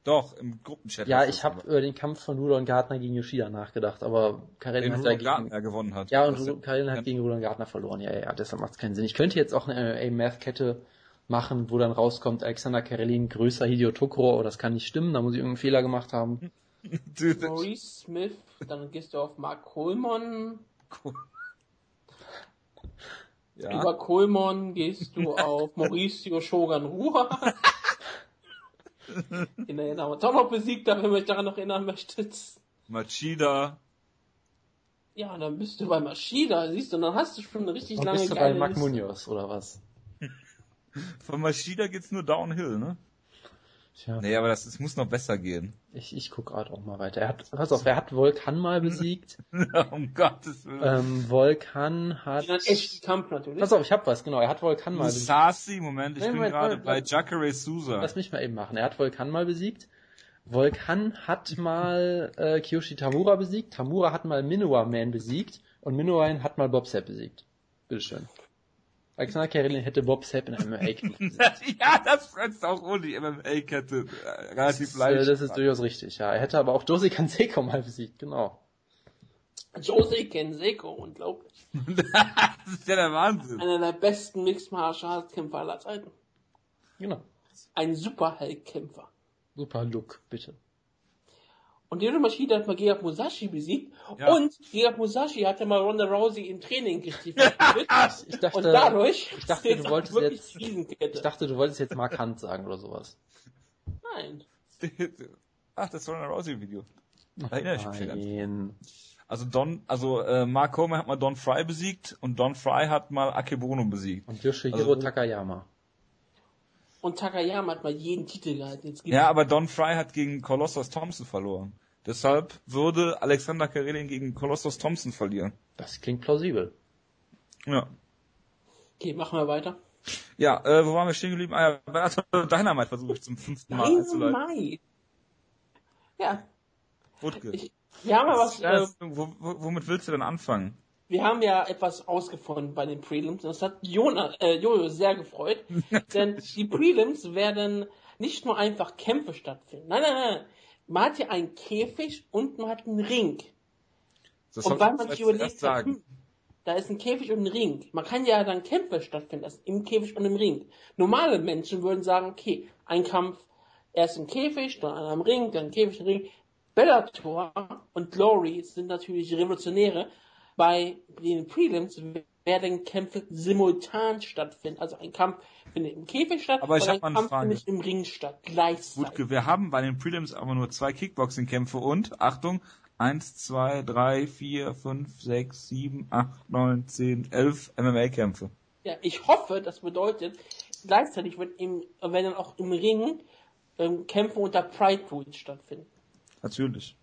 Speaker 1: Doch, im Gruppenchat.
Speaker 2: Ja, ich habe über den Kampf von Rudolf Gartner gegen Yoshida nachgedacht, aber
Speaker 1: Karelin hat dagegen... Gartner gewonnen hat.
Speaker 2: Ja, und Karelin hat gegen Rudolf Gartner verloren. Ja, ja, ja, deshalb macht es keinen Sinn. Ich könnte jetzt auch eine MMA-Math-Kette machen, wo dann rauskommt, Alexander Karelin größer Hideo Tokoro, oh, das kann nicht stimmen, da muss ich irgendeinen Fehler gemacht haben. [LAUGHS]
Speaker 3: Maurice Smith, dann gehst du auf Mark Coleman. [LAUGHS] Ja. Über Coleman gehst du auf [LAUGHS] Mauricio Shogun Rua. Den er haben wir doch noch besiegt, wenn du mich daran noch erinnern möchtest.
Speaker 1: Machida.
Speaker 3: Ja, dann bist du bei Machida, siehst du, und dann hast du schon eine richtig und lange
Speaker 2: bist du bei Mac Munoz, oder was?
Speaker 1: Von Maschida geht's nur downhill, ne? Tja. Nee, aber das, das muss noch besser gehen.
Speaker 2: Ich, ich guck gerade auch mal weiter. Er hat, pass auf, er hat Volkan mal besiegt. [LAUGHS]
Speaker 1: um Gottes Willen.
Speaker 2: Ähm, Volkan hat...
Speaker 3: Echt Kampf natürlich.
Speaker 2: Pass auf, ich hab was, genau. Er hat Volkan mal besiegt.
Speaker 1: Sasi, Moment, ich nee, bin gerade bei Jacare Souza.
Speaker 2: Lass mich mal eben machen. Er hat Volkan mal besiegt. Volkan hat mal äh, Kiyoshi Tamura besiegt. Tamura hat mal Minowa Man besiegt. Und Minowa hat mal Bobset besiegt. Bitteschön. Alexander Karelin hätte Bob Sepp in MMA-Kette [LAUGHS]
Speaker 1: Ja, das grenzt auch ohne die MMA-Kette äh, relativ leicht.
Speaker 2: Das, das ist durchaus richtig, ja. Er hätte aber auch Jose Canseco mal besiegt, genau.
Speaker 3: Jose Canseco, unglaublich. [LAUGHS]
Speaker 1: das ist ja der Wahnsinn.
Speaker 3: Einer der besten Mixed Martial Arts Kämpfer aller Zeiten.
Speaker 2: Genau.
Speaker 3: Ein Super Hulk-Kämpfer.
Speaker 2: Super Look, bitte.
Speaker 3: Und Hiro Mashida hat mal Gegard Musashi besiegt. Ja. Und Gegard Musashi hatte mal Ronda Rousey im Training gestiefelt. [LAUGHS]
Speaker 2: ich dachte, und dadurch ich dachte, du wolltest jetzt, ich dachte, du wolltest jetzt markant sagen oder sowas.
Speaker 3: Nein.
Speaker 1: Ach, das Ronda Rousey Video. Erinnere ich mich Also Don, also äh, Mark Coleman hat mal Don Fry besiegt und Don Fry hat mal Akebono besiegt.
Speaker 2: Und Yoshihiro also, Takayama.
Speaker 3: Und Takayama hat mal jeden Titel gehalten.
Speaker 1: ja, aber Don Fry hat gegen Colossus Thompson verloren. Deshalb würde Alexander Karelin gegen Colossus Thompson verlieren.
Speaker 2: Das klingt plausibel.
Speaker 1: Ja.
Speaker 3: Okay, machen wir weiter.
Speaker 1: Ja, äh, wo waren wir stehen geblieben? Ah ja, [LAUGHS] Dynamite versuche ich zum fünften Mal
Speaker 3: einzuleiten. Dynamite. Ja.
Speaker 1: Wutke.
Speaker 3: Ich, wir haben ja was.
Speaker 1: Ja, äh, womit willst du denn anfangen?
Speaker 3: Wir haben ja etwas ausgefunden bei den Prelims. Das hat Jonas, äh, Jojo sehr gefreut. [LAUGHS] denn die Prelims werden nicht nur einfach Kämpfe stattfinden. Nein, nein, nein man hat ja einen Käfig und man hat einen Ring. Das und weil man sich überlegt hm, da ist ein Käfig und ein Ring. Man kann ja dann Kämpfe stattfinden lassen, im Käfig und im Ring. Normale Menschen würden sagen, okay, ein Kampf Erst im Käfig, dann am Ring, dann im Käfig, im Ring. Bellator und Glory sind natürlich Revolutionäre. Bei den Prelims werden Kämpfe simultan stattfinden. Also ein Kampf findet im Käfig statt,
Speaker 1: aber ich
Speaker 3: ein
Speaker 1: Kampf
Speaker 3: Frage. findet im Ring statt, gleichzeitig.
Speaker 1: Gut, wir haben bei den Prelims aber nur zwei Kickboxing-Kämpfe und, Achtung, 1, 2, 3, 4, 5, 6, 7, 8, 9, 10, 11 MMA-Kämpfe.
Speaker 3: Ja, ich hoffe, das bedeutet, gleichzeitig wird im, werden auch im Ring ähm, Kämpfe unter Pride Rules stattfinden.
Speaker 1: Natürlich.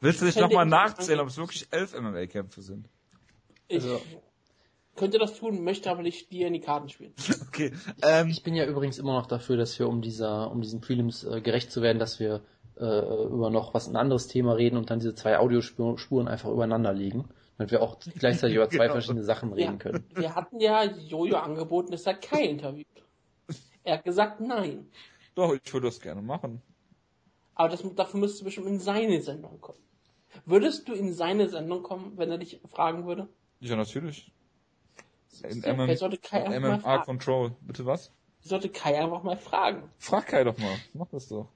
Speaker 1: Willst du dich nochmal nachzählen, ob es wirklich elf MMA-Kämpfe sind?
Speaker 3: Ich also. Könnte das tun, möchte aber nicht dir in die Karten spielen. [LAUGHS]
Speaker 2: okay. Ähm, ich bin ja übrigens immer noch dafür, dass wir um dieser, um diesen Prelims äh, gerecht zu werden, dass wir äh, über noch was ein anderes Thema reden und dann diese zwei Audiospuren einfach übereinander legen, damit wir auch gleichzeitig über [LAUGHS] zwei genau. verschiedene Sachen reden ja, können.
Speaker 3: Wir hatten ja Jojo angeboten, dass er kein Interview. Er hat gesagt nein.
Speaker 1: Doch, ich würde das gerne machen.
Speaker 3: Aber das, dafür müsstest du bestimmt in seine Sendung kommen. Würdest du in seine Sendung kommen, wenn er dich fragen würde?
Speaker 1: Ja, natürlich. In MM, sollte Kai MMA Control. Bitte was?
Speaker 3: Sollte Kai einfach mal fragen.
Speaker 1: Frag Kai doch mal. Mach das doch.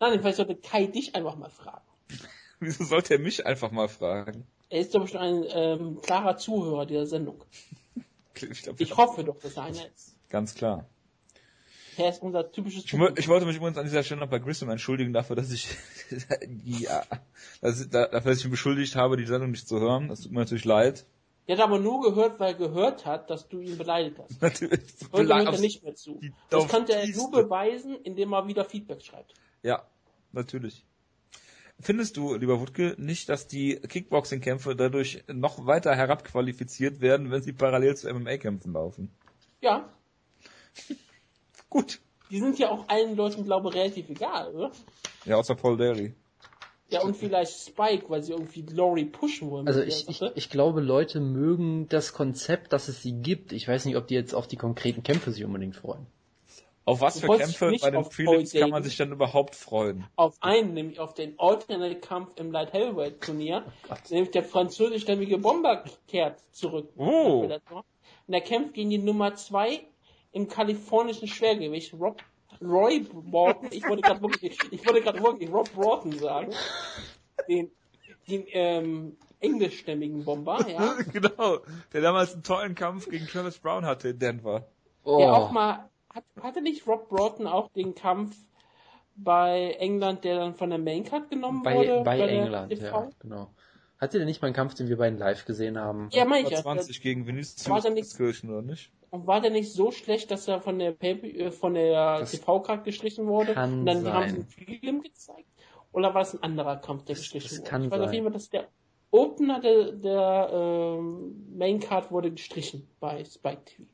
Speaker 3: Nein, vielleicht sollte Kai dich einfach mal fragen. [LAUGHS]
Speaker 1: Wieso sollte er mich einfach mal fragen?
Speaker 3: Er ist doch schon ein ähm, klarer Zuhörer dieser Sendung. [LAUGHS] ich, glaub, ich hoffe doch, dass er einer ist.
Speaker 1: Ganz klar.
Speaker 3: Er ist unser typisches
Speaker 1: ich, ich, wollte mich übrigens an dieser Stelle noch bei Grissom entschuldigen dafür, dass ich [LAUGHS] die, dass, dafür, dass ich ihn beschuldigt habe, die Sendung nicht zu hören. Das tut mir natürlich leid.
Speaker 3: Er hat aber nur gehört, weil er gehört hat, dass du ihn beleidigt hast. [LAUGHS] Natürlich. Heute hört er nicht mehr zu. Das konnte er nur beweisen, indem er wieder Feedback schreibt.
Speaker 1: Ja, natürlich. Findest du, lieber Wutke, nicht, dass die Kickboxing-Kämpfe dadurch noch weiter herabqualifiziert werden, wenn sie parallel zu MMA-Kämpfen laufen?
Speaker 3: Ja. [LAUGHS] Gut. Die sind ja auch allen Leuten, glaube ich, relativ egal, oder?
Speaker 1: Ja, außer Paul Derry.
Speaker 3: Ja, und vielleicht Spike, weil sie irgendwie Glory pushen wollen.
Speaker 2: Also ich, ich, ich glaube, Leute mögen das Konzept, dass es sie gibt. Ich weiß nicht, ob die jetzt auf die konkreten Kämpfe sich unbedingt freuen.
Speaker 1: Auf was für Kämpfe bei den Prelims kann man sich denn überhaupt freuen?
Speaker 3: Auf einen, nämlich auf den Alternate-Kampf im Light Heavyweight Turnier. Oh nämlich der französischstämmige Bomber kehrt zurück.
Speaker 1: Oh.
Speaker 3: Und er kämpft gegen die Nummer 2 im kalifornischen Schwergewicht, Rob Roy Broughton, ich wollte gerade wirklich, ich wollte gerade wirklich Rob Broughton sagen, den, den ähm, englischstämmigen Bomber, ja. [LAUGHS]
Speaker 1: genau, der damals einen tollen Kampf gegen Travis Brown hatte in Denver.
Speaker 3: Oh. Der auch mal, hat, hatte nicht Rob Broughton auch den Kampf bei England, der dann von der Maincard genommen
Speaker 2: bei,
Speaker 3: wurde?
Speaker 2: Bei, bei England, ja, genau. Hatte der nicht mal einen Kampf, den wir beiden live gesehen haben?
Speaker 3: Ja, mein ich ja.
Speaker 1: 20 gegen Vinicius Kirchen, oder nicht?
Speaker 3: Und war der nicht so schlecht, dass er von der äh, von der TV-Card gestrichen wurde?
Speaker 2: Kann
Speaker 3: und dann
Speaker 2: sein.
Speaker 3: haben sie einen Film gezeigt? Oder war es ein anderer Kampf, der gestrichen
Speaker 2: das
Speaker 3: wurde?
Speaker 2: Kann
Speaker 3: ich
Speaker 2: weiß
Speaker 3: auf jeden Fall, dass der Opener der, der ähm, Main Card wurde gestrichen bei Spike TV.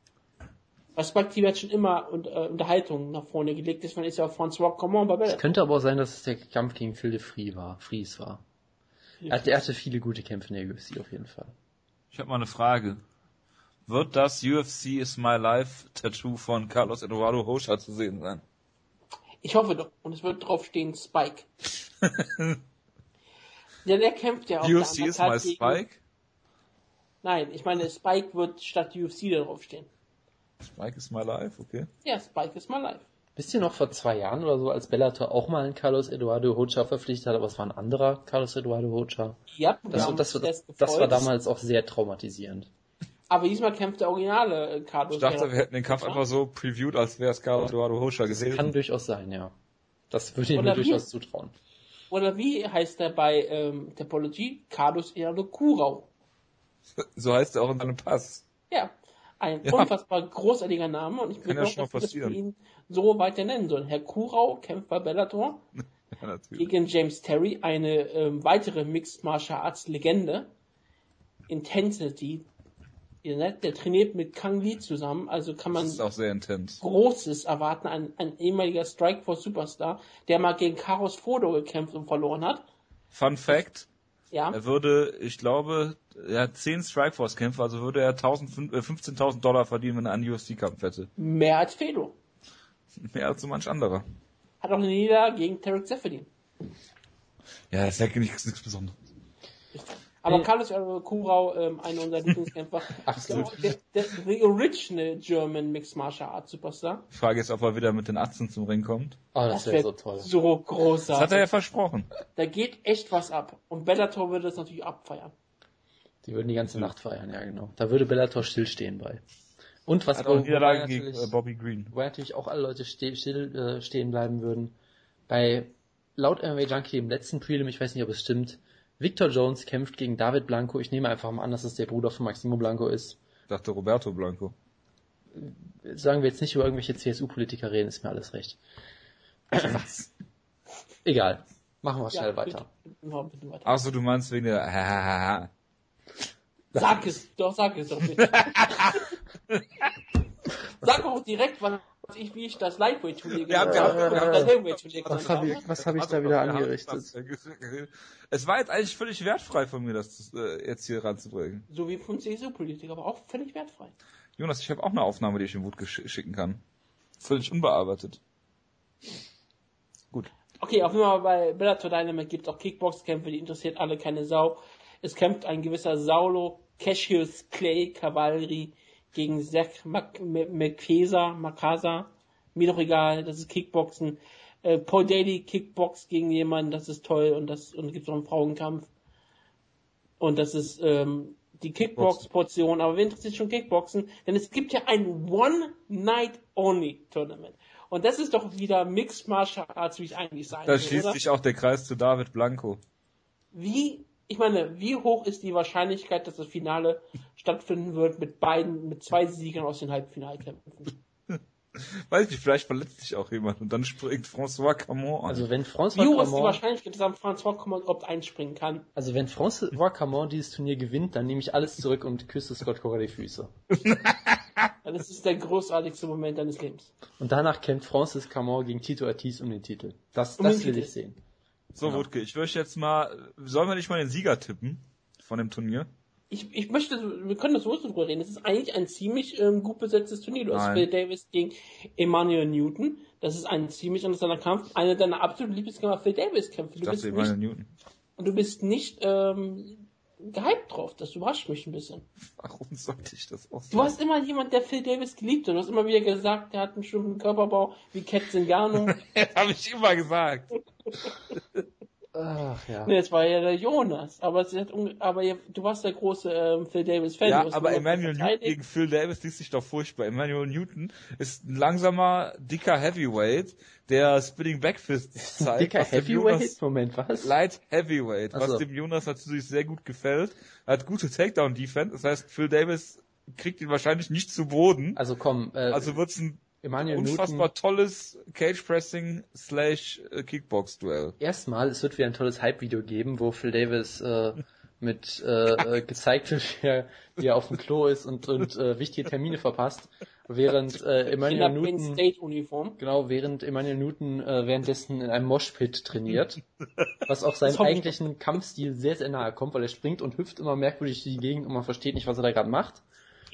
Speaker 3: Weil Spike TV hat schon immer und, äh, Unterhaltung nach vorne gelegt, deswegen ist ja auch François Command bei
Speaker 2: Es könnte aber auch sein, dass es der Kampf gegen Phil de Vries war. Fries war. Er hatte, er hatte viele gute Kämpfe in der UFC auf jeden Fall.
Speaker 1: Ich habe mal eine Frage. Wird das UFC is my life Tattoo von Carlos Eduardo Rocha zu sehen sein?
Speaker 3: Ich hoffe doch. Und es wird draufstehen Spike. [LAUGHS] ja, der kämpft ja auch.
Speaker 1: UFC is my gegen... Spike?
Speaker 3: Nein, ich meine, Spike wird statt UFC da draufstehen.
Speaker 1: Spike is my life, okay.
Speaker 3: Ja, Spike is my life.
Speaker 2: Wisst ihr noch vor zwei Jahren oder so, als Bellator auch mal einen Carlos Eduardo Rocha verpflichtet hat, aber es war ein anderer Carlos Eduardo Rocha?
Speaker 3: Ja,
Speaker 2: das, das, das, das war damals auch sehr traumatisierend.
Speaker 3: Aber diesmal kämpft der originale Carlos.
Speaker 1: Ich dachte, wir hätten den Kampf einfach so previewed, als wäre es Carlos Eduardo Rocha gesehen.
Speaker 2: Kann durchaus sein, ja. Das würde ich mir durchaus zutrauen.
Speaker 3: Oder wie heißt er bei ähm, Topology? Carlos Eduardo Kurau.
Speaker 1: So heißt er auch in seinem Pass.
Speaker 3: Ja, ein ja. unfassbar großartiger Name und ich bin
Speaker 1: ja auch, dass
Speaker 3: wir ihn so weiter nennen sollen. Herr Kurau kämpft bei Bellator [LAUGHS] ja, gegen James Terry, eine ähm, weitere Mixed Martial Arts Legende. Intensity, der trainiert mit Kang Lee zusammen, also kann man Großes erwarten. Ein, ein ehemaliger Strikeforce Superstar, der mal gegen Karos Fodo gekämpft und verloren hat.
Speaker 1: Fun Fact. Ja. Er würde, ich glaube, er hat 10 Strikeforce-Kämpfe, also würde er 15.000 äh, Dollar verdienen, wenn er einen UFC-Kampf hätte.
Speaker 3: Mehr als Fedor.
Speaker 1: Mehr als so manch anderer.
Speaker 3: Hat auch eine Niederlage gegen Tarek Zeff verdient.
Speaker 1: Ja, das ist ja nichts, nichts Besonderes.
Speaker 3: Aber nee. Carlos Kurau, ähm, einer unserer Lieblingskämpfer, [LAUGHS] Absolut. Der, der, the original German Mixed Martial Arts Superstar.
Speaker 1: Ich frage jetzt, ob er wieder mit den Atzen zum Ring kommt.
Speaker 2: Oh, das, das wäre so toll.
Speaker 3: So großartig. Das
Speaker 1: hat er ja versprochen.
Speaker 3: Da geht echt was ab. Und Bellator würde das natürlich abfeiern.
Speaker 2: Die würden die ganze Nacht feiern, ja genau. Da würde Bellator stillstehen bei. Und was
Speaker 1: Hat auch Niederlage gegen äh, Bobby Green.
Speaker 2: Wo natürlich auch alle Leute still, still äh, stehen bleiben würden. Bei laut MMA Junkie im letzten Prelim, ich weiß nicht, ob es stimmt, Victor Jones kämpft gegen David Blanco. Ich nehme einfach mal an, dass es der Bruder von Maximo Blanco ist.
Speaker 1: Ich dachte Roberto Blanco.
Speaker 2: Sagen wir jetzt nicht über irgendwelche CSU-Politiker reden, ist mir alles recht. [LAUGHS] Egal. Machen wir schnell ja, weiter.
Speaker 1: Achso, du meinst wegen der
Speaker 3: Sag es, doch, sag es doch bitte. [LAUGHS] sag auch direkt, was ich, wie ich das Lightweight-Turnier
Speaker 2: gemacht habe. Was habe ich, was hab ich da wieder angerichtet?
Speaker 1: Es war jetzt eigentlich völlig wertfrei von mir, das äh, jetzt hier ranzubringen.
Speaker 3: So wie von CSU-Politik, aber auch völlig wertfrei.
Speaker 1: Jonas, ich habe auch eine Aufnahme, die ich im Wut schicken kann. Völlig unbearbeitet.
Speaker 3: Gut. Okay, auf jeden Fall bei Bellator Dynamite gibt es auch Kickbox-Kämpfe, die interessiert alle keine Sau. Es kämpft ein gewisser Saulo Cassius Clay Cavalry gegen Zach McKesa, Makasa, mir doch egal, das ist Kickboxen. Äh, Paul Daly Kickbox gegen jemanden, das ist toll und das und gibt auch einen Frauenkampf. Und das ist ähm, die Kickbox-Portion, aber wer interessiert schon Kickboxen? Denn es gibt ja ein One-Night-Only-Tournament. Und das ist doch wieder Mixed Martial Arts, wie es eigentlich sein
Speaker 1: Da schließt sich auch der Kreis zu David Blanco.
Speaker 3: Wie ich meine, wie hoch ist die Wahrscheinlichkeit, dass das Finale stattfinden wird mit beiden, mit zwei Siegern aus den Halbfinalkämpfen? [LAUGHS]
Speaker 1: Weiß ich, vielleicht verletzt sich auch jemand und dann springt François Camon an.
Speaker 2: Also wenn François
Speaker 3: Wie hoch ist die Wahrscheinlichkeit, dass François Camon überhaupt einspringen kann?
Speaker 2: Also wenn François Camon dieses Turnier gewinnt, dann nehme ich alles zurück und küsse Scott Coker die Füße.
Speaker 3: das ist der großartigste Moment deines Lebens.
Speaker 2: Und danach kämpft Francis Camon gegen Tito Ortiz um den Titel. Das, um das will Titel. ich sehen.
Speaker 1: So, genau. Wutke, ich möchte jetzt mal, sollen wir nicht mal den Sieger tippen von dem Turnier?
Speaker 3: Ich, ich möchte, wir können das so drüber reden. Es ist eigentlich ein ziemlich ähm, gut besetztes Turnier. Du hast Phil Davis gegen Emmanuel Newton. Das ist ein ziemlich interessanter Kampf. Einer deiner absoluten Lieblingskämpfer, Phil Davis kämpft.
Speaker 1: Du bist Emmanuel Newton.
Speaker 3: Und du bist nicht ähm, gehypt drauf. Das überrascht mich ein bisschen.
Speaker 1: Warum sollte ich das auch sagen?
Speaker 3: Du hast immer jemand, der Phil Davis geliebt hat. Du hast immer wieder gesagt, der hat einen bestimmten Körperbau wie Cat Zingano.
Speaker 1: Habe ich immer gesagt.
Speaker 3: Ach, ja. Nee, es war ja der Jonas. Aber, es hat, aber du warst der große ähm, Phil Davis-Fan.
Speaker 1: Ja, aber Emmanuel Newton gegen Phil Davis liest sich doch furchtbar. Emmanuel Newton ist ein langsamer, dicker Heavyweight, der Spinning Backfist [LAUGHS] zeigt.
Speaker 2: dicker Heavyweight? Moment, was?
Speaker 1: Light Heavyweight, was so. dem Jonas natürlich sehr gut gefällt. Er hat gute Takedown-Defense. Das heißt, Phil Davis kriegt ihn wahrscheinlich nicht zu Boden.
Speaker 2: Also komm,
Speaker 1: äh, also wird's ein
Speaker 2: Emmanuel
Speaker 1: unfassbar Newton. tolles Cage Pressing slash äh, Kickbox Duell.
Speaker 2: Erstmal, es wird wieder ein tolles Hype-Video geben, wo Phil Davis äh, [LAUGHS] mit äh, äh, gezeigt wird, wie er, wie er auf dem Klo ist und, und äh, wichtige Termine verpasst, während äh, Emmanuel Newton
Speaker 3: State Uniform.
Speaker 2: genau während Emmanuel Newton äh, währenddessen in einem Moshpit trainiert, [LAUGHS] was auch seinem eigentlichen Kampfstil sehr sehr nahe kommt, weil er springt und hüpft immer merkwürdig durch die Gegend und man versteht nicht, was er da gerade macht.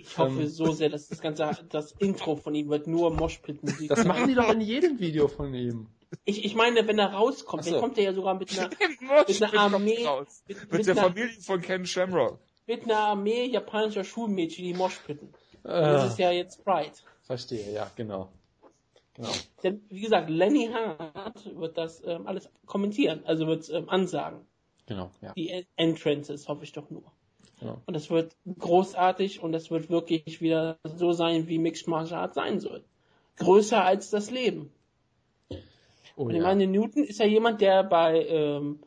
Speaker 3: Ich hoffe ähm, so sehr, dass das ganze, das Intro von ihm wird nur Moshpit-Musik.
Speaker 2: Das machen die doch in jedem Video von ihm.
Speaker 3: Ich, ich meine, wenn er rauskommt, so. dann kommt er ja sogar mit einer, [LAUGHS] mit einer Armee,
Speaker 1: mit, mit, mit der einer, Familie von Ken Shamrock.
Speaker 3: Mit einer Armee japanischer Schulmädchen, die Moshpitten. Äh, das ist ja jetzt Pride.
Speaker 2: Verstehe, ja, genau.
Speaker 3: Genau. Denn, wie gesagt, Lenny Hart wird das ähm, alles kommentieren, also wird ähm, ansagen.
Speaker 2: Genau, ja.
Speaker 3: Die Entrances, hoffe ich doch nur. Ja. Und es wird großartig und es wird wirklich wieder so sein, wie Mixed Martial Arts sein soll. Größer als das Leben. Oh, und ich ja. meine, Newton ist ja jemand, der bei ähm,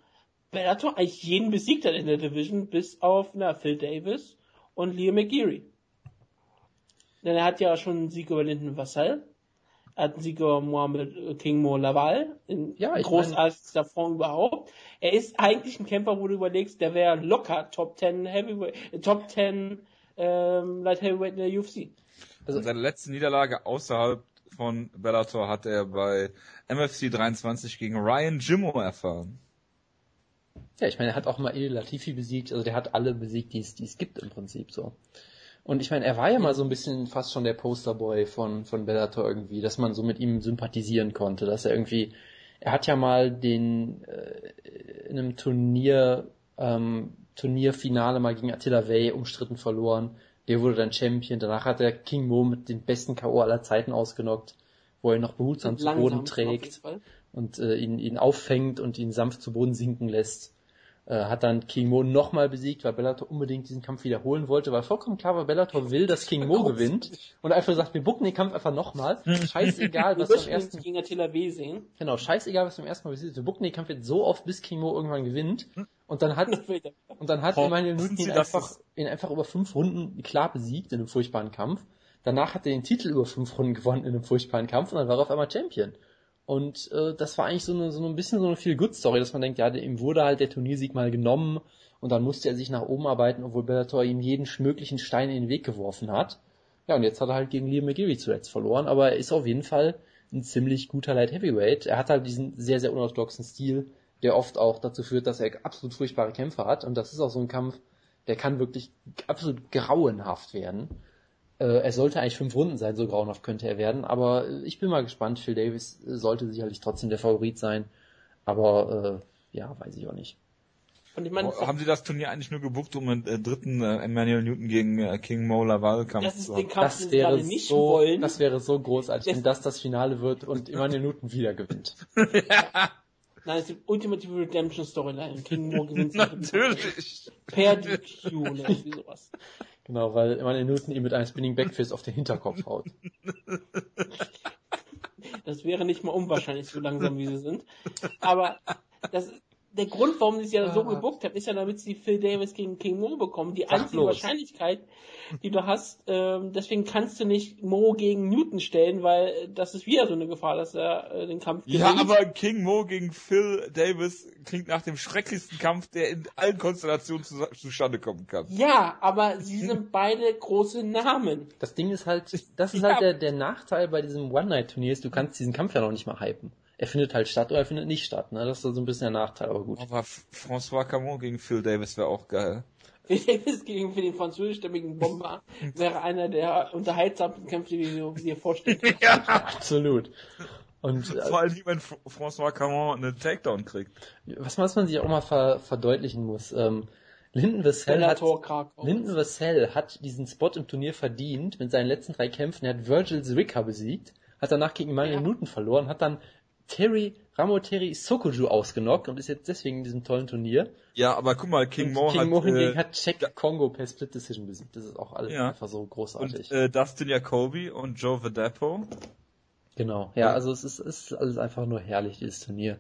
Speaker 3: Bellator eigentlich jeden besiegt hat in der Division, bis auf na, Phil Davis und Liam McGeary. Denn er hat ja schon einen Sieg über Linden Vassell hatten sie Mohammed King Mo Laval, in ja, großartigster Form überhaupt. Er ist eigentlich ein Kämpfer, wo du überlegst, der wäre locker Top 10 Heavyweight, Top 10 ähm, Light Heavyweight in der UFC.
Speaker 1: Also seine letzte Niederlage außerhalb von Bellator hat er bei MFC 23 gegen Ryan Jimmo erfahren.
Speaker 2: Ja, ich meine, er hat auch mal Il Latifi besiegt, also der hat alle besiegt, die es, die es gibt im Prinzip so. Und ich meine, er war ja mal so ein bisschen fast schon der Posterboy von, von Bellator irgendwie, dass man so mit ihm sympathisieren konnte, dass er irgendwie, er hat ja mal den, äh, in einem Turnier, ähm, Turnierfinale mal gegen Attila Way umstritten verloren. Der wurde dann Champion. Danach hat er King Mo mit den besten K.O. aller Zeiten ausgenockt, wo er ihn noch behutsam zu Boden trägt und äh, ihn, ihn auffängt und ihn sanft zu Boden sinken lässt. Äh, hat dann King Mo nochmal besiegt, weil Bellator unbedingt diesen Kampf wiederholen wollte, weil vollkommen klar war, Bellator will, dass King Mo gewinnt und einfach sagt, wir bucken den Kampf einfach nochmal. Scheißegal, was wir am ersten
Speaker 3: gegen Attila W sehen.
Speaker 2: Genau, scheißegal, was wir am ersten Mal sehen. Wir bucken den Kampf jetzt so oft, bis King Mo irgendwann gewinnt. Und dann hat und dann hat Emmanuel Newton ihn einfach, ihn einfach über fünf Runden klar besiegt in einem furchtbaren Kampf. Danach hat er den Titel über fünf Runden gewonnen in einem furchtbaren Kampf und dann war er auf einmal Champion. Und äh, das war eigentlich so, eine, so ein bisschen so eine viel good Story, dass man denkt, ja, ihm wurde halt der Turniersieg mal genommen und dann musste er sich nach oben arbeiten, obwohl Bellator ihm jeden möglichen Stein in den Weg geworfen hat. Ja, und jetzt hat er halt gegen Liam McGeary zuletzt verloren, aber er ist auf jeden Fall ein ziemlich guter Light Heavyweight. Er hat halt diesen sehr, sehr unorthodoxen Stil, der oft auch dazu führt, dass er absolut furchtbare Kämpfe hat. Und das ist auch so ein Kampf, der kann wirklich absolut grauenhaft werden. Äh, er sollte eigentlich fünf Runden sein, so grauenhaft könnte er werden. Aber ich bin mal gespannt. Phil Davis sollte sicherlich trotzdem der Favorit sein. Aber äh, ja, weiß ich auch nicht.
Speaker 1: Und ich meine, oh, haben Sie das Turnier eigentlich nur gebucht, um einen äh, dritten äh, Emmanuel Newton gegen äh, King Mo Laval Kampf
Speaker 2: zu haben? Das wäre so, wollen. das wäre so großartig, wenn das das Finale wird und Emmanuel Newton wieder gewinnt. [LAUGHS]
Speaker 3: ja. Nein, es ist die ultimative Redemption Storyline. King Mo gewinnt [LAUGHS] Natürlich. Per DQ oder irgendwie sowas. [LAUGHS]
Speaker 2: Genau, weil Emmanuel Newton ihm mit einem Spinning Backfist auf den Hinterkopf haut.
Speaker 3: Das wäre nicht mal unwahrscheinlich, so langsam wie sie sind. Aber das, der Grund, warum sie es ja so ah. gebuckt haben, ist ja, damit sie Phil Davis gegen King Mo bekommen. Die einzige bloß. Wahrscheinlichkeit, die du hast, ähm, deswegen kannst du nicht Mo gegen Newton stellen, weil das ist wieder so eine Gefahr, dass er äh, den Kampf
Speaker 1: gewinnt. Ja, aber King Mo gegen Phil Davis klingt nach dem schrecklichsten Kampf, der in allen Konstellationen zu, zustande kommen kann.
Speaker 3: Ja, aber sie sind [LAUGHS] beide große Namen.
Speaker 2: Das Ding ist halt, [LAUGHS] das ist ja. halt der, der Nachteil bei diesem One-Night-Turnier, du kannst diesen Kampf ja noch nicht mal hypen er findet halt statt oder er findet nicht statt. Ne? Das ist so ein bisschen der Nachteil, aber gut.
Speaker 1: Aber François Camon gegen Phil Davis wäre auch geil. [LAUGHS]
Speaker 3: Phil Davis gegen für den französischstämmigen Bomber [LAUGHS] wäre einer der unterhaltsamsten Kämpfe, die du dir vorstellst. [LAUGHS]
Speaker 2: ja, absolut. Und,
Speaker 1: äh, Vor allem, wenn François Camon einen Takedown kriegt.
Speaker 2: Was, was man sich auch mal ver verdeutlichen muss, ähm, Linden Vassell hat, Linden Vassell hat diesen Spot im Turnier verdient mit seinen letzten drei Kämpfen. Er hat Virgil Zwicker besiegt, hat danach gegen Manuel ja. Newton verloren, hat dann Terry Ramoteri Sokoju ausgenockt und ist jetzt deswegen in diesem tollen Turnier.
Speaker 1: Ja, aber guck mal, King Mo
Speaker 2: King
Speaker 1: hat...
Speaker 2: Mo hingegen äh, hat Czech ja. Kongo per Split Decision besiegt. Das ist auch alles ja. einfach so großartig.
Speaker 1: Und äh, Dustin Jacoby und Joe Vedepo.
Speaker 2: Genau, ja, also es ist, ist alles einfach nur herrlich, dieses Turnier.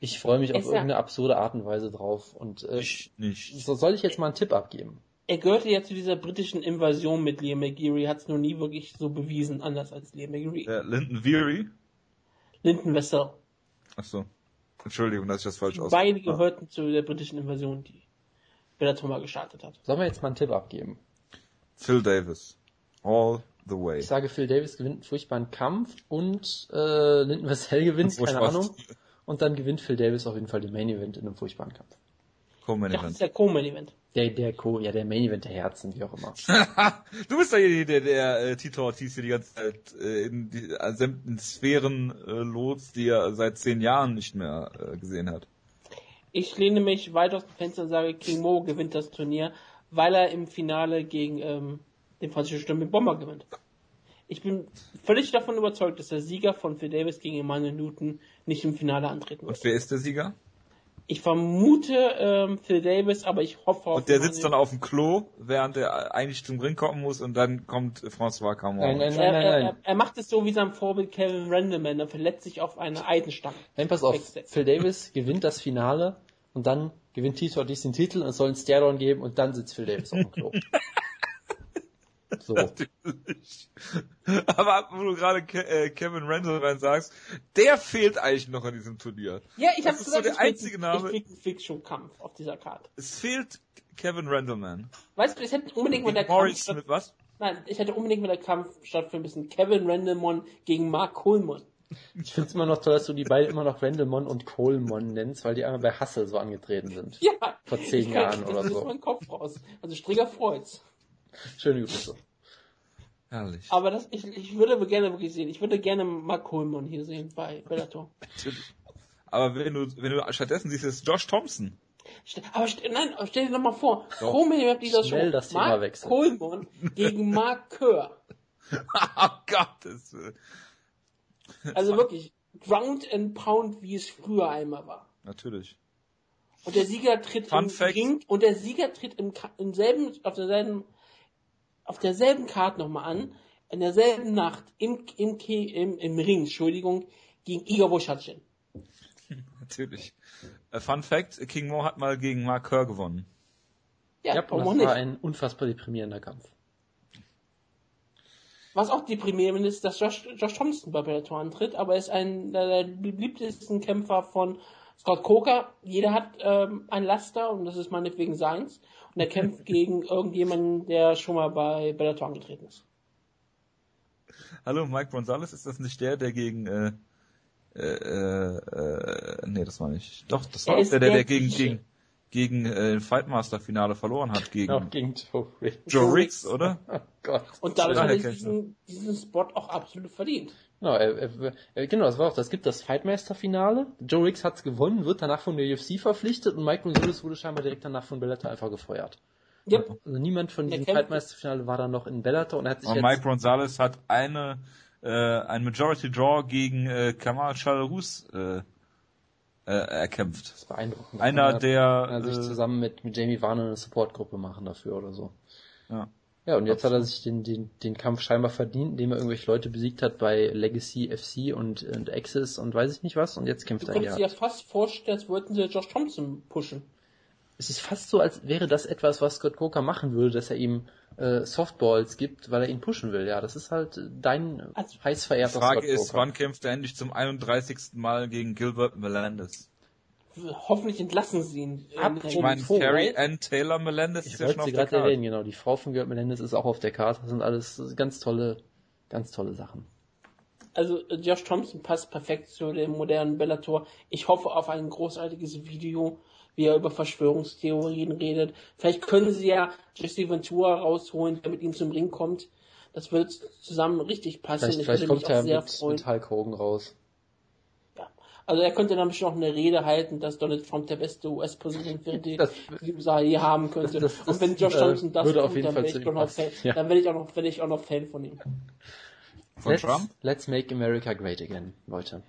Speaker 2: Ich freue mich auf irgendeine absurde Art und Weise drauf. Und äh, ich nicht. So soll ich jetzt mal einen Tipp abgeben?
Speaker 3: Er gehörte ja zu dieser britischen Invasion mit Liam McGeary, hat es noch nie wirklich so bewiesen, anders als Liam McGeary.
Speaker 1: Ja, Lyndon Veery?
Speaker 3: Linden Wessel.
Speaker 1: Ach so. Entschuldigung, dass ich das falsch
Speaker 3: ausgesprochen Beide gehörten zu der britischen Invasion, die Bellator mal gestartet hat.
Speaker 2: Sollen wir jetzt mal einen Tipp abgeben?
Speaker 1: Phil Davis. All the way.
Speaker 2: Ich sage, Phil Davis gewinnt einen furchtbaren Kampf und äh, Linden Wessel [LAUGHS] gewinnt, keine Ahnung. Und dann gewinnt Phil Davis auf jeden Fall den Main Event in einem furchtbaren Kampf.
Speaker 3: Co-Main Event. Das ist der Co-Main Event.
Speaker 2: Der, der Co, ja, der Main Event der Herzen, wie auch immer. [LAUGHS]
Speaker 1: du bist ja hier der, der, äh, Tito Ortiz hier die ganze Zeit äh, in die äh, sämtlichen Sphären äh, los, die er seit zehn Jahren nicht mehr äh, gesehen hat.
Speaker 3: Ich lehne mich weit aus dem Fenster und sage, King Mo gewinnt das Turnier, weil er im Finale gegen ähm, den französischen Stürmer Bomber gewinnt. Ich bin völlig davon überzeugt, dass der Sieger von Phil Davis gegen Emmanuel Newton nicht im Finale antreten
Speaker 1: wird. Und wer ist der Sieger?
Speaker 3: Ich vermute ähm, Phil Davis, aber ich hoffe
Speaker 1: auf. Und der sitzt dann auf dem Klo, während er eigentlich zum Ring kommen muss und dann kommt François Camon.
Speaker 3: Nein, nein, nein, nein, nein. Er, er, macht es so wie sein Vorbild Kevin Randleman, er verletzt sich auf eine Eidenstange.
Speaker 2: Nein, pass auf, Phil Davis gewinnt das Finale und dann gewinnt Tito diesen Titel und es soll einen Stairdown geben und dann sitzt Phil Davis auf dem Klo. [LAUGHS]
Speaker 1: So. [LAUGHS] Natürlich. Aber wo du gerade Ke äh, Kevin Randall sagst, der fehlt eigentlich noch an diesem Turnier.
Speaker 3: Ja, ich habe
Speaker 1: gesagt, so der einzige Name.
Speaker 3: Ich krieg schon Kampf auf dieser Karte.
Speaker 1: Es fehlt Kevin Randleman.
Speaker 3: Weißt du, es hätte unbedingt mit der
Speaker 1: Kampf statt, mit was?
Speaker 3: Nein, ich hätte unbedingt mit der Kampf stattfinden müssen. Kevin Randleman gegen Mark Coleman.
Speaker 2: Ich finde es immer noch toll, dass du die beiden immer noch Randlemon und Colemon nennst, weil die einmal bei Hassel so angetreten sind.
Speaker 3: Ja.
Speaker 2: Vor zehn Jahren oder so. Das ist
Speaker 3: mein Kopf raus. Also Stringer freut's.
Speaker 2: Schöne Grüße.
Speaker 1: Herrlich.
Speaker 3: Aber das, ich, ich würde gerne wirklich sehen. Ich würde gerne Mark Coleman hier sehen bei Bellator. [LAUGHS]
Speaker 1: Natürlich. Aber wenn du, wenn du stattdessen siehst, ist Josh Thompson.
Speaker 3: aber nein, stell dir doch mal vor, hat dieser Show.
Speaker 2: Das Mark
Speaker 3: Coleman gegen [LAUGHS] Mark Kerr. [LAUGHS]
Speaker 1: oh Gottes
Speaker 3: Also wirklich, Ground and Pound, wie es früher einmal war.
Speaker 1: Natürlich.
Speaker 3: Und der Sieger tritt
Speaker 1: Fun
Speaker 3: im
Speaker 1: Fact.
Speaker 3: Ring und der Sieger tritt im, im selben, auf derselben, auf derselben Card nochmal an, in derselben Nacht im, im, im, im Ring, Entschuldigung, gegen Igor Woshatschin. [LAUGHS]
Speaker 1: Natürlich. Äh, Fun Fact, King Mo hat mal gegen Mark Kerr gewonnen.
Speaker 2: Ja, ja
Speaker 3: warum
Speaker 2: das
Speaker 3: nicht?
Speaker 2: war ein unfassbar deprimierender Kampf.
Speaker 3: Was auch deprimierend ist, dass Josh, Josh Thompson bei Bellator antritt, aber er ist ein der beliebtesten Kämpfer von Scott Coker. Jeder hat ähm, ein Laster und das ist meinetwegen seins. Und er kämpft gegen irgendjemanden, der schon mal bei Bellator angetreten ist.
Speaker 1: Hallo, Mike Gonzalez, ist das nicht der, der gegen äh, äh, äh, nee, das war nicht. Doch, das war
Speaker 3: Er
Speaker 1: der, der, der gegen, gegen, gegen äh, Fightmaster Finale verloren hat, gegen
Speaker 2: Auch gegen Joe Riggs.
Speaker 1: Joe Riggs, oder? [LAUGHS]
Speaker 2: Oh Gott.
Speaker 3: Und dadurch hat er diesen, diesen Spot auch absolut verdient.
Speaker 2: No, er, er, genau, das war auch, das gibt das Fightmaster-Finale. Joe Riggs hat's gewonnen, wird danach von der UFC verpflichtet und Mike Gonzalez wurde scheinbar direkt danach von Bellator einfach gefeuert.
Speaker 3: Yep.
Speaker 2: Also niemand von diesem Fightmaster-Finale war dann noch in Bellator und er hat sich
Speaker 1: Und
Speaker 2: jetzt,
Speaker 1: Mike Gonzalez hat eine äh, ein Majority Draw gegen äh, Kamal Charlerus äh, äh, erkämpft.
Speaker 2: das ist beeindruckend.
Speaker 1: Einer
Speaker 2: Kann
Speaker 1: der
Speaker 2: er, kann er sich
Speaker 1: äh,
Speaker 2: zusammen mit, mit Jamie Warner eine Supportgruppe machen dafür oder so.
Speaker 1: ja.
Speaker 2: Ja, und jetzt hat er sich den, den, den Kampf scheinbar verdient, indem er irgendwelche Leute besiegt hat bei Legacy FC und, und Access und weiß ich nicht was. Und jetzt kämpft
Speaker 3: Du
Speaker 2: er ja.
Speaker 3: dir ja fast vorstellen, als wollten sie Josh Thompson pushen.
Speaker 2: Es ist fast so, als wäre das etwas, was Scott Coker machen würde, dass er ihm äh, Softballs gibt, weil er ihn pushen will. Ja, das ist halt dein
Speaker 3: Also,
Speaker 2: heiß
Speaker 1: Die
Speaker 2: verehrter
Speaker 1: Frage
Speaker 2: Scott
Speaker 1: ist,
Speaker 2: Coker.
Speaker 1: wann kämpft er endlich zum 31. Mal gegen Gilbert Melendez?
Speaker 3: Hoffentlich entlassen sie ihn.
Speaker 2: Apropos-
Speaker 1: Ich meine, Carrie Ann Taylor Melendez
Speaker 2: Ich
Speaker 1: ist ja
Speaker 2: wollte
Speaker 1: schon
Speaker 2: sie
Speaker 1: auf der
Speaker 2: gerade
Speaker 1: Karte.
Speaker 2: erwähnen, genau. Die Frau von Gerd Melendez ist auch auf der Karte. Das sind alles ganz tolle, ganz tolle Sachen.
Speaker 3: Also äh, Josh Thompson passt perfekt zu dem modernen Bellator. Ich hoffe auf ein großartiges Video, wie er über Verschwörungstheorien redet. Vielleicht können sie ja Jesse Ventura rausholen, der mit ihm zum Ring kommt. Das wird zusammen richtig passen.
Speaker 2: Vielleicht,
Speaker 3: ich
Speaker 2: vielleicht
Speaker 3: würde
Speaker 2: kommt
Speaker 3: mich
Speaker 2: er
Speaker 3: auch sehr
Speaker 2: mit,
Speaker 3: freuen.
Speaker 2: mit Hulk Hogan raus.
Speaker 3: Ja. Also er könnte dann bestimmt auch eine Rede halten, dass Donald Trump der beste US-Präsident wäre, den die USA je haben könnte.
Speaker 2: Das- das-
Speaker 3: Und wenn Josh
Speaker 2: äh,
Speaker 3: Thompson das
Speaker 2: würde
Speaker 3: tut,
Speaker 2: auf jeden
Speaker 3: dann
Speaker 2: Fall
Speaker 3: wäre
Speaker 2: zu
Speaker 3: ich, noch. Fan,
Speaker 2: Ja.
Speaker 3: dann werde ich auch noch, werde ich auch noch Fan von ihm.
Speaker 1: Von
Speaker 2: let's,
Speaker 1: Trump?
Speaker 2: let's make America great again, Leute.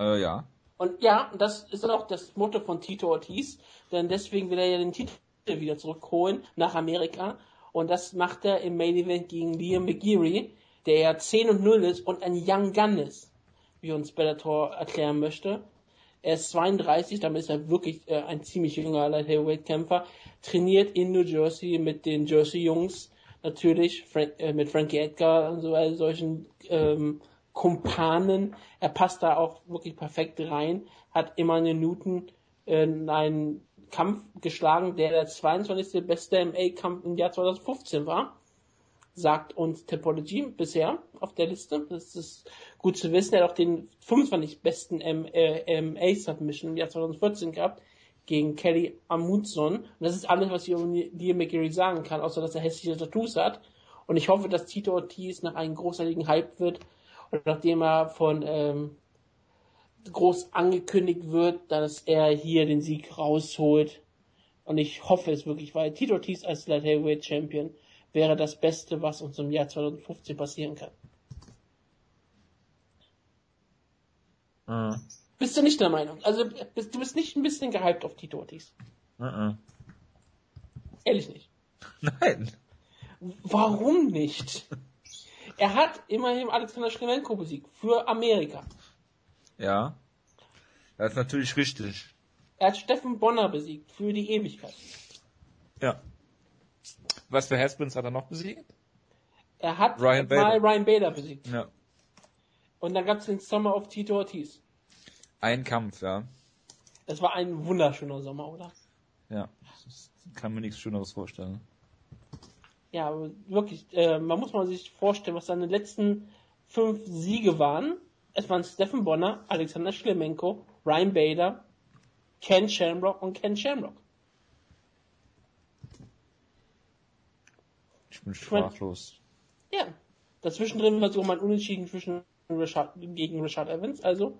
Speaker 1: Äh, ja.
Speaker 3: Und ja, das ist dann auch das Motto von Tito Ortiz, denn deswegen will er ja den Titel wieder zurückholen nach Amerika. Und das macht er im Main Event gegen Liam McGeary, der ja 10 und 0 ist und ein Young Gun ist, wie uns Bellator erklären möchte. Er ist 32, damit ist er wirklich äh, ein ziemlich junger Light Heavyweight Kämpfer. Trainiert in New Jersey mit den Jersey Jungs, natürlich, Frank, äh, mit Frankie Edgar und so äh, solchen ähm, Kumpanen. Er passt da auch wirklich perfekt rein, hat immer eine Newton in einen Kampf geschlagen, der der 22. beste MA-Kampf im Jahr 2015 war. Sagt uns Topology bisher auf der Liste. Das ist gut zu wissen. Er hat auch den 25 besten M- äh, MA-Submission im Jahr 2014 gehabt gegen Kelly Amundsen. Und das ist alles, was ich über Liam McGarry sagen kann, außer dass er hässliche Tattoos hat. Und ich hoffe, dass Tito Ortiz nach einem großartigen Hype wird und nachdem er von ähm, groß angekündigt wird, dass er hier den Sieg rausholt. Und ich hoffe es wirklich, weil Tito Ortiz als Light Heavyweight Champion wäre das Beste, was uns im Jahr 2015 passieren kann.
Speaker 1: Äh,
Speaker 3: Bist du nicht der Meinung? Also bist, du bist nicht ein bisschen gehypt auf Tito Ortiz.
Speaker 1: äh.
Speaker 3: Ehrlich nicht. [LAUGHS]
Speaker 1: Nein.
Speaker 3: Warum nicht? Er hat immerhin Alexander Schlemenko besiegt für Amerika.
Speaker 1: Ja. Das ist natürlich richtig.
Speaker 3: Er hat Steffen Bonner besiegt für die Ewigkeit.
Speaker 1: Ja. Was für Haspins hat er noch besiegt?
Speaker 3: Er hat
Speaker 1: Ryan
Speaker 3: mal
Speaker 1: Bader.
Speaker 3: Ryan Bader besiegt.
Speaker 1: Ja.
Speaker 3: Und dann gab es den Sommer auf Tito Ortiz.
Speaker 1: Ein Kampf, ja.
Speaker 3: Das war ein wunderschöner Sommer, oder?
Speaker 1: Ja. Das kann mir nichts Schöneres vorstellen.
Speaker 3: Ja, wirklich, äh, man muss mal sich vorstellen, was seine letzten fünf Siege waren. Es waren Steffen Bonner, Alexander Schlemenko, Ryan Bader, Ken Shamrock und Ken Shamrock.
Speaker 1: Ich bin
Speaker 3: mein-
Speaker 1: sprachlos.
Speaker 3: Ja. Dazwischen drin war sogar mal ein Unentschieden zwischen Richard, gegen Richard Evans, also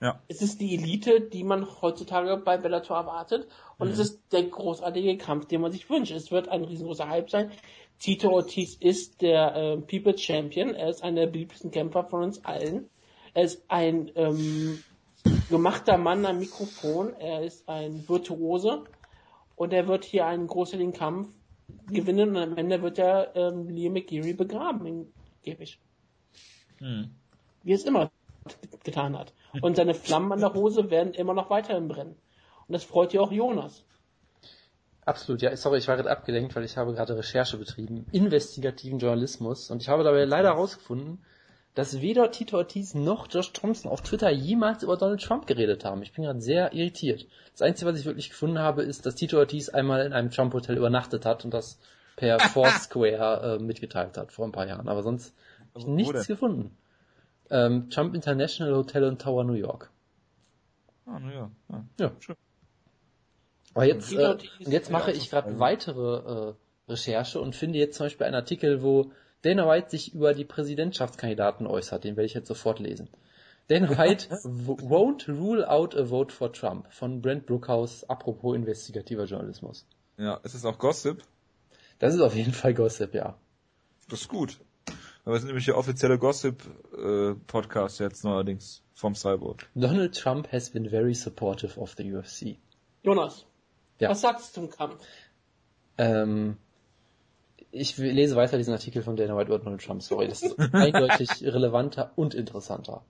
Speaker 3: Ja. Es ist die Elite, die man heutzutage bei Bellator erwartet. Und mhm. es ist der großartige Kampf, den man sich wünscht. Es wird ein riesengroßer Hype sein. Tito Ortiz ist der äh, People Champion. Er ist einer der beliebtesten Kämpfer von uns allen. Er ist ein ähm, gemachter Mann am Mikrofon. Er ist ein Virtuose. Und er wird hier einen großartigen Kampf gewinnen. Und am Ende wird er ähm, Liam McGeary begraben im Käfig. Hm. Wie es immer getan hat. Und seine Flammen an der Hose werden immer noch weiterhin brennen. Und das freut ja auch Jonas.
Speaker 2: Absolut, ja, sorry, ich war gerade abgelenkt, weil ich habe gerade Recherche betrieben, investigativen Journalismus und ich habe dabei leider herausgefunden, dass weder Tito Ortiz noch Josh Thompson auf Twitter jemals über Donald Trump geredet haben. Ich bin gerade sehr irritiert. Das Einzige, was ich wirklich gefunden habe, ist, dass Tito Ortiz einmal in einem Trump-Hotel übernachtet hat und das per [LAUGHS] Foursquare äh, mitgeteilt hat vor ein paar Jahren. Aber sonst habe ich nichts gefunden. Ähm, Trump International Hotel in Tower, New York.
Speaker 1: Ah, New York. Ja,
Speaker 2: ja. schön. Aber jetzt, äh, jetzt mache ich gerade weitere äh, Recherche und finde jetzt zum Beispiel einen Artikel, wo Dana White sich über die Präsidentschaftskandidaten äußert. Den werde ich jetzt sofort lesen. Dana [LAUGHS] White won't rule out a vote for Trump von Brent Brookhouse, apropos investigativer Journalismus.
Speaker 1: Ja, ist es auch Gossip?
Speaker 2: Das ist auf jeden Fall Gossip, ja.
Speaker 1: Das ist gut. Aber es sind nämlich der offizielle Gossip-Podcast äh, jetzt neuerdings vom Cyborg.
Speaker 2: Donald Trump has been very supportive of the UFC.
Speaker 3: Jonas, ja. was sagst du zum Kampf?
Speaker 2: Ähm, ich lese weiter diesen Artikel von Dana White über Donald Trump, sorry. Das ist [LAUGHS] eindeutig relevanter und interessanter.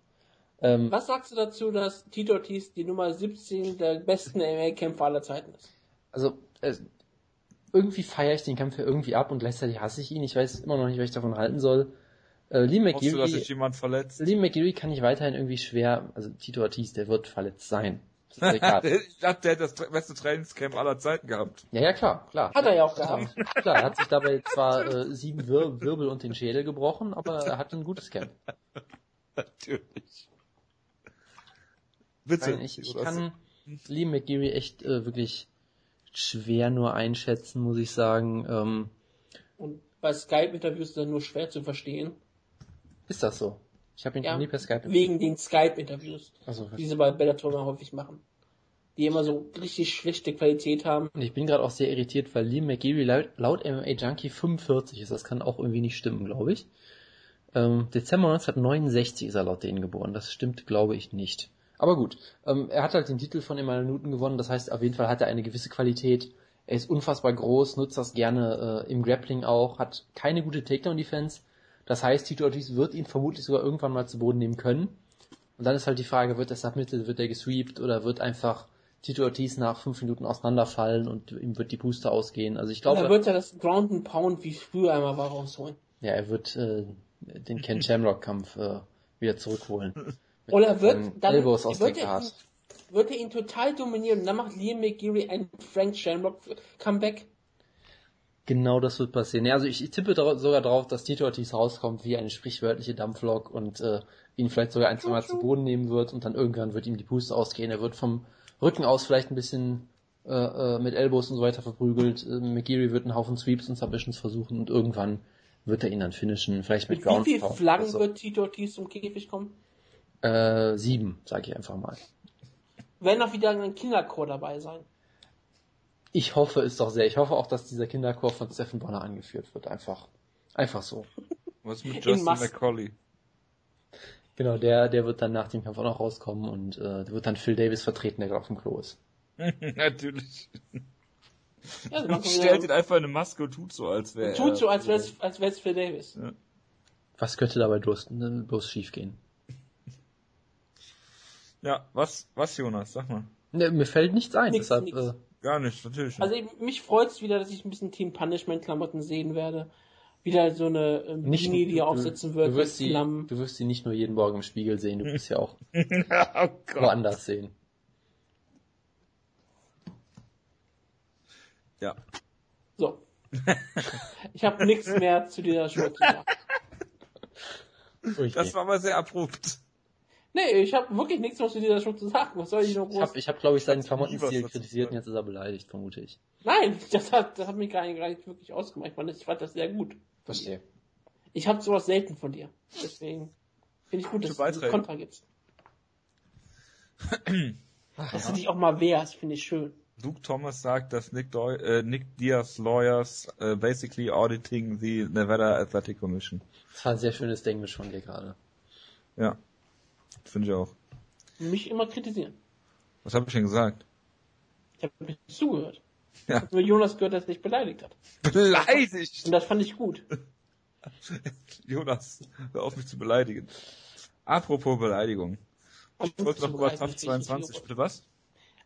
Speaker 3: Ähm, was sagst du dazu, dass Tito Ortiz die Nummer 17 der besten MMA-Kämpfer aller Zeiten ist?
Speaker 2: Also, äh, irgendwie feiere ich den Kampf ja irgendwie ab und gleichzeitig hasse ich ihn. Ich weiß immer noch nicht, was ich davon halten soll. Äh, Lee McGeary, du, dass sich
Speaker 1: jemand verletzt?
Speaker 2: Lee McGeary kann ich weiterhin irgendwie schwer, also Tito Ortiz, der wird verletzt sein. [LAUGHS]
Speaker 1: ich dachte, der hat das beste Trainingscamp aller Zeiten gehabt.
Speaker 2: Ja, ja, klar, klar.
Speaker 3: Hat er ja auch gehabt.
Speaker 2: Klar, er hat sich dabei zwar äh, sieben Wir Wirbel und den Schädel gebrochen, aber er hat ein gutes Camp. [LAUGHS]
Speaker 1: Natürlich.
Speaker 2: Bitte. Nein, ich, ich kann Lee McGeary echt äh, wirklich schwer nur einschätzen, muss ich sagen. Ähm,
Speaker 3: und bei Skype-Interviews ist er nur schwer zu verstehen.
Speaker 2: Ist das so? Ich habe ihn ja, nie per Skype.
Speaker 3: Wegen den Skype-Interviews, so, die sie bei Bellator häufig machen. Die immer so richtig schlechte Qualität haben.
Speaker 2: Und ich bin gerade auch sehr irritiert, weil Liam McGeary laut, laut MMA Junkie 45 ist. Das kann auch irgendwie nicht stimmen, glaube ich. Ähm, Dezember 1969 ist er laut denen geboren. Das stimmt, glaube ich, nicht. Aber gut, ähm, er hat halt den Titel von Emmanuel Newton gewonnen. Das heißt, auf jeden Fall hat er eine gewisse Qualität. Er ist unfassbar groß, nutzt das gerne äh, im Grappling auch, hat keine gute Takedown-Defense. Das heißt, Tito Ortiz wird ihn vermutlich sogar irgendwann mal zu Boden nehmen können. Und dann ist halt die Frage, wird er submitted, wird er gesweept oder wird einfach Tito Ortiz nach fünf Minuten auseinanderfallen und ihm wird die Puste ausgehen. Also ich glaube.
Speaker 3: Er wird ja das Ground and Pound wie früher einmal war rausholen.
Speaker 2: Ja, er wird äh, den Ken Shamrock Kampf äh, wieder zurückholen. [LAUGHS]
Speaker 3: Oder wird dann Elbows aus wird, er ihn, wird er ihn total dominieren und dann macht Liam McGeary ein Frank Shamrock Comeback.
Speaker 2: Genau das wird passieren. Ja, also ich, ich tippe sogar darauf, dass Tito Ortiz rauskommt wie eine sprichwörtliche Dampflok und äh, ihn vielleicht sogar ein, zwei Mal zu Boden nehmen wird und dann irgendwann wird ihm die Puste ausgehen. Er wird vom Rücken aus vielleicht ein bisschen äh, äh, mit Elbows und so weiter verprügelt. Äh, McGeary wird einen Haufen Sweeps und Submissions versuchen und irgendwann wird er ihn dann finishen. Vielleicht mit, mit
Speaker 3: Ground Wie viele Flaggen so. wird Tito Ortiz zum Käfig kommen?
Speaker 2: Äh, sieben, sage ich einfach mal.
Speaker 3: Werden auch wieder ein Kinderchor dabei sein.
Speaker 2: Ich hoffe es doch sehr. Ich hoffe auch, dass dieser Kinderchor von Stephen Bonner angeführt wird. Einfach, einfach so.
Speaker 1: Was mit Justin McCauley?
Speaker 2: Genau, der, der wird dann nach dem Kampf auch noch rauskommen und äh, der wird dann Phil Davis vertreten, der gerade auf dem Klo ist. [LAUGHS]
Speaker 1: Natürlich. Ja, und [LAUGHS] stellt ihn einfach eine Maske und tut so, als wäre
Speaker 3: Tut so, als wäre es als wär's Phil Davis. Ja.
Speaker 2: Was könnte dabei bloß, bloß schief gehen?
Speaker 1: Ja, was, was Jonas, sag mal.
Speaker 2: Ne, mir fällt nichts ein,
Speaker 1: nix,
Speaker 2: deshalb,
Speaker 1: nix. Äh, Gar nicht, natürlich.
Speaker 3: Nicht. Also mich freut's wieder, dass ich ein bisschen Team Punishment Klamotten sehen werde. Wieder so eine ähm,
Speaker 2: nicht,
Speaker 3: Linie, die aufsetzen wird.
Speaker 2: Du wirst, sie, du wirst sie nicht nur jeden Morgen im Spiegel sehen, du wirst sie auch [LAUGHS] oh woanders sehen.
Speaker 1: Ja.
Speaker 3: So. [LAUGHS] ich habe nichts mehr zu dieser Show zu sagen.
Speaker 1: Das war mal sehr abrupt.
Speaker 3: Nee, ich habe wirklich nichts mehr zu dieser Show zu sagen. Was soll ich noch groß?
Speaker 2: Ich habe, ich hab, glaube ich, seinen Klamottenstil kritisiert und jetzt ist er beleidigt, vermute ich.
Speaker 3: Nein, das hat, das hat mich gar nicht, gar nicht wirklich ausgemacht. Ich fand, das, ich fand das sehr gut.
Speaker 2: Verstehe.
Speaker 3: Ich habe sowas selten von dir. Deswegen finde ich gut, [CLEARS THROAT] dass du Kontra gibst. Dass du dich auch mal wehrst, finde ich schön.
Speaker 1: Luke Thomas sagt, dass Nick, Deu äh, Nick Diaz Lawyers uh, basically auditing the Nevada Athletic Commission.
Speaker 2: Das war ein sehr schönes Englisch von dir gerade.
Speaker 1: Ja, finde ich auch.
Speaker 3: Mich immer kritisieren.
Speaker 1: Was habe ich denn gesagt?
Speaker 3: Ich habe nicht zugehört.
Speaker 1: Ja.
Speaker 3: Ich habe nur Jonas gehört, dass er dich beleidigt hat.
Speaker 1: Beleidigt?
Speaker 3: Und das fand ich gut. [LAUGHS]
Speaker 1: Jonas, hör auf mich zu beleidigen. Apropos Beleidigung. Ich wollte noch über TAF 22, bitte was?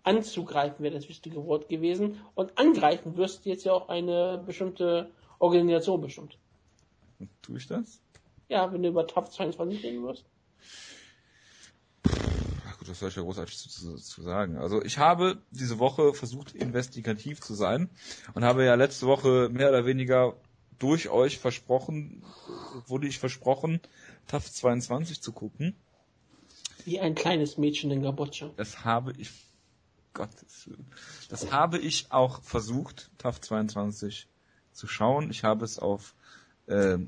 Speaker 3: Anzugreifen wäre das wichtige Wort gewesen. Und angreifen wirst du jetzt ja auch eine bestimmte Organisation bestimmt.
Speaker 1: Tue ich das?
Speaker 3: Ja, wenn du über TAF 22 reden wirst.
Speaker 1: Gut, was soll ich da großartig zu, zu, zu, sagen? Also ich habe diese Woche versucht, investigativ zu sein und habe ja letzte Woche mehr oder weniger durch euch versprochen, wurde ich versprochen, TAF 22 zu gucken.
Speaker 3: Wie ein kleines Mädchen in Gabotscha.
Speaker 1: Das habe ich, Gottes Willen, das habe ich auch versucht, TAF 22 zu schauen. Ich habe es auf äh,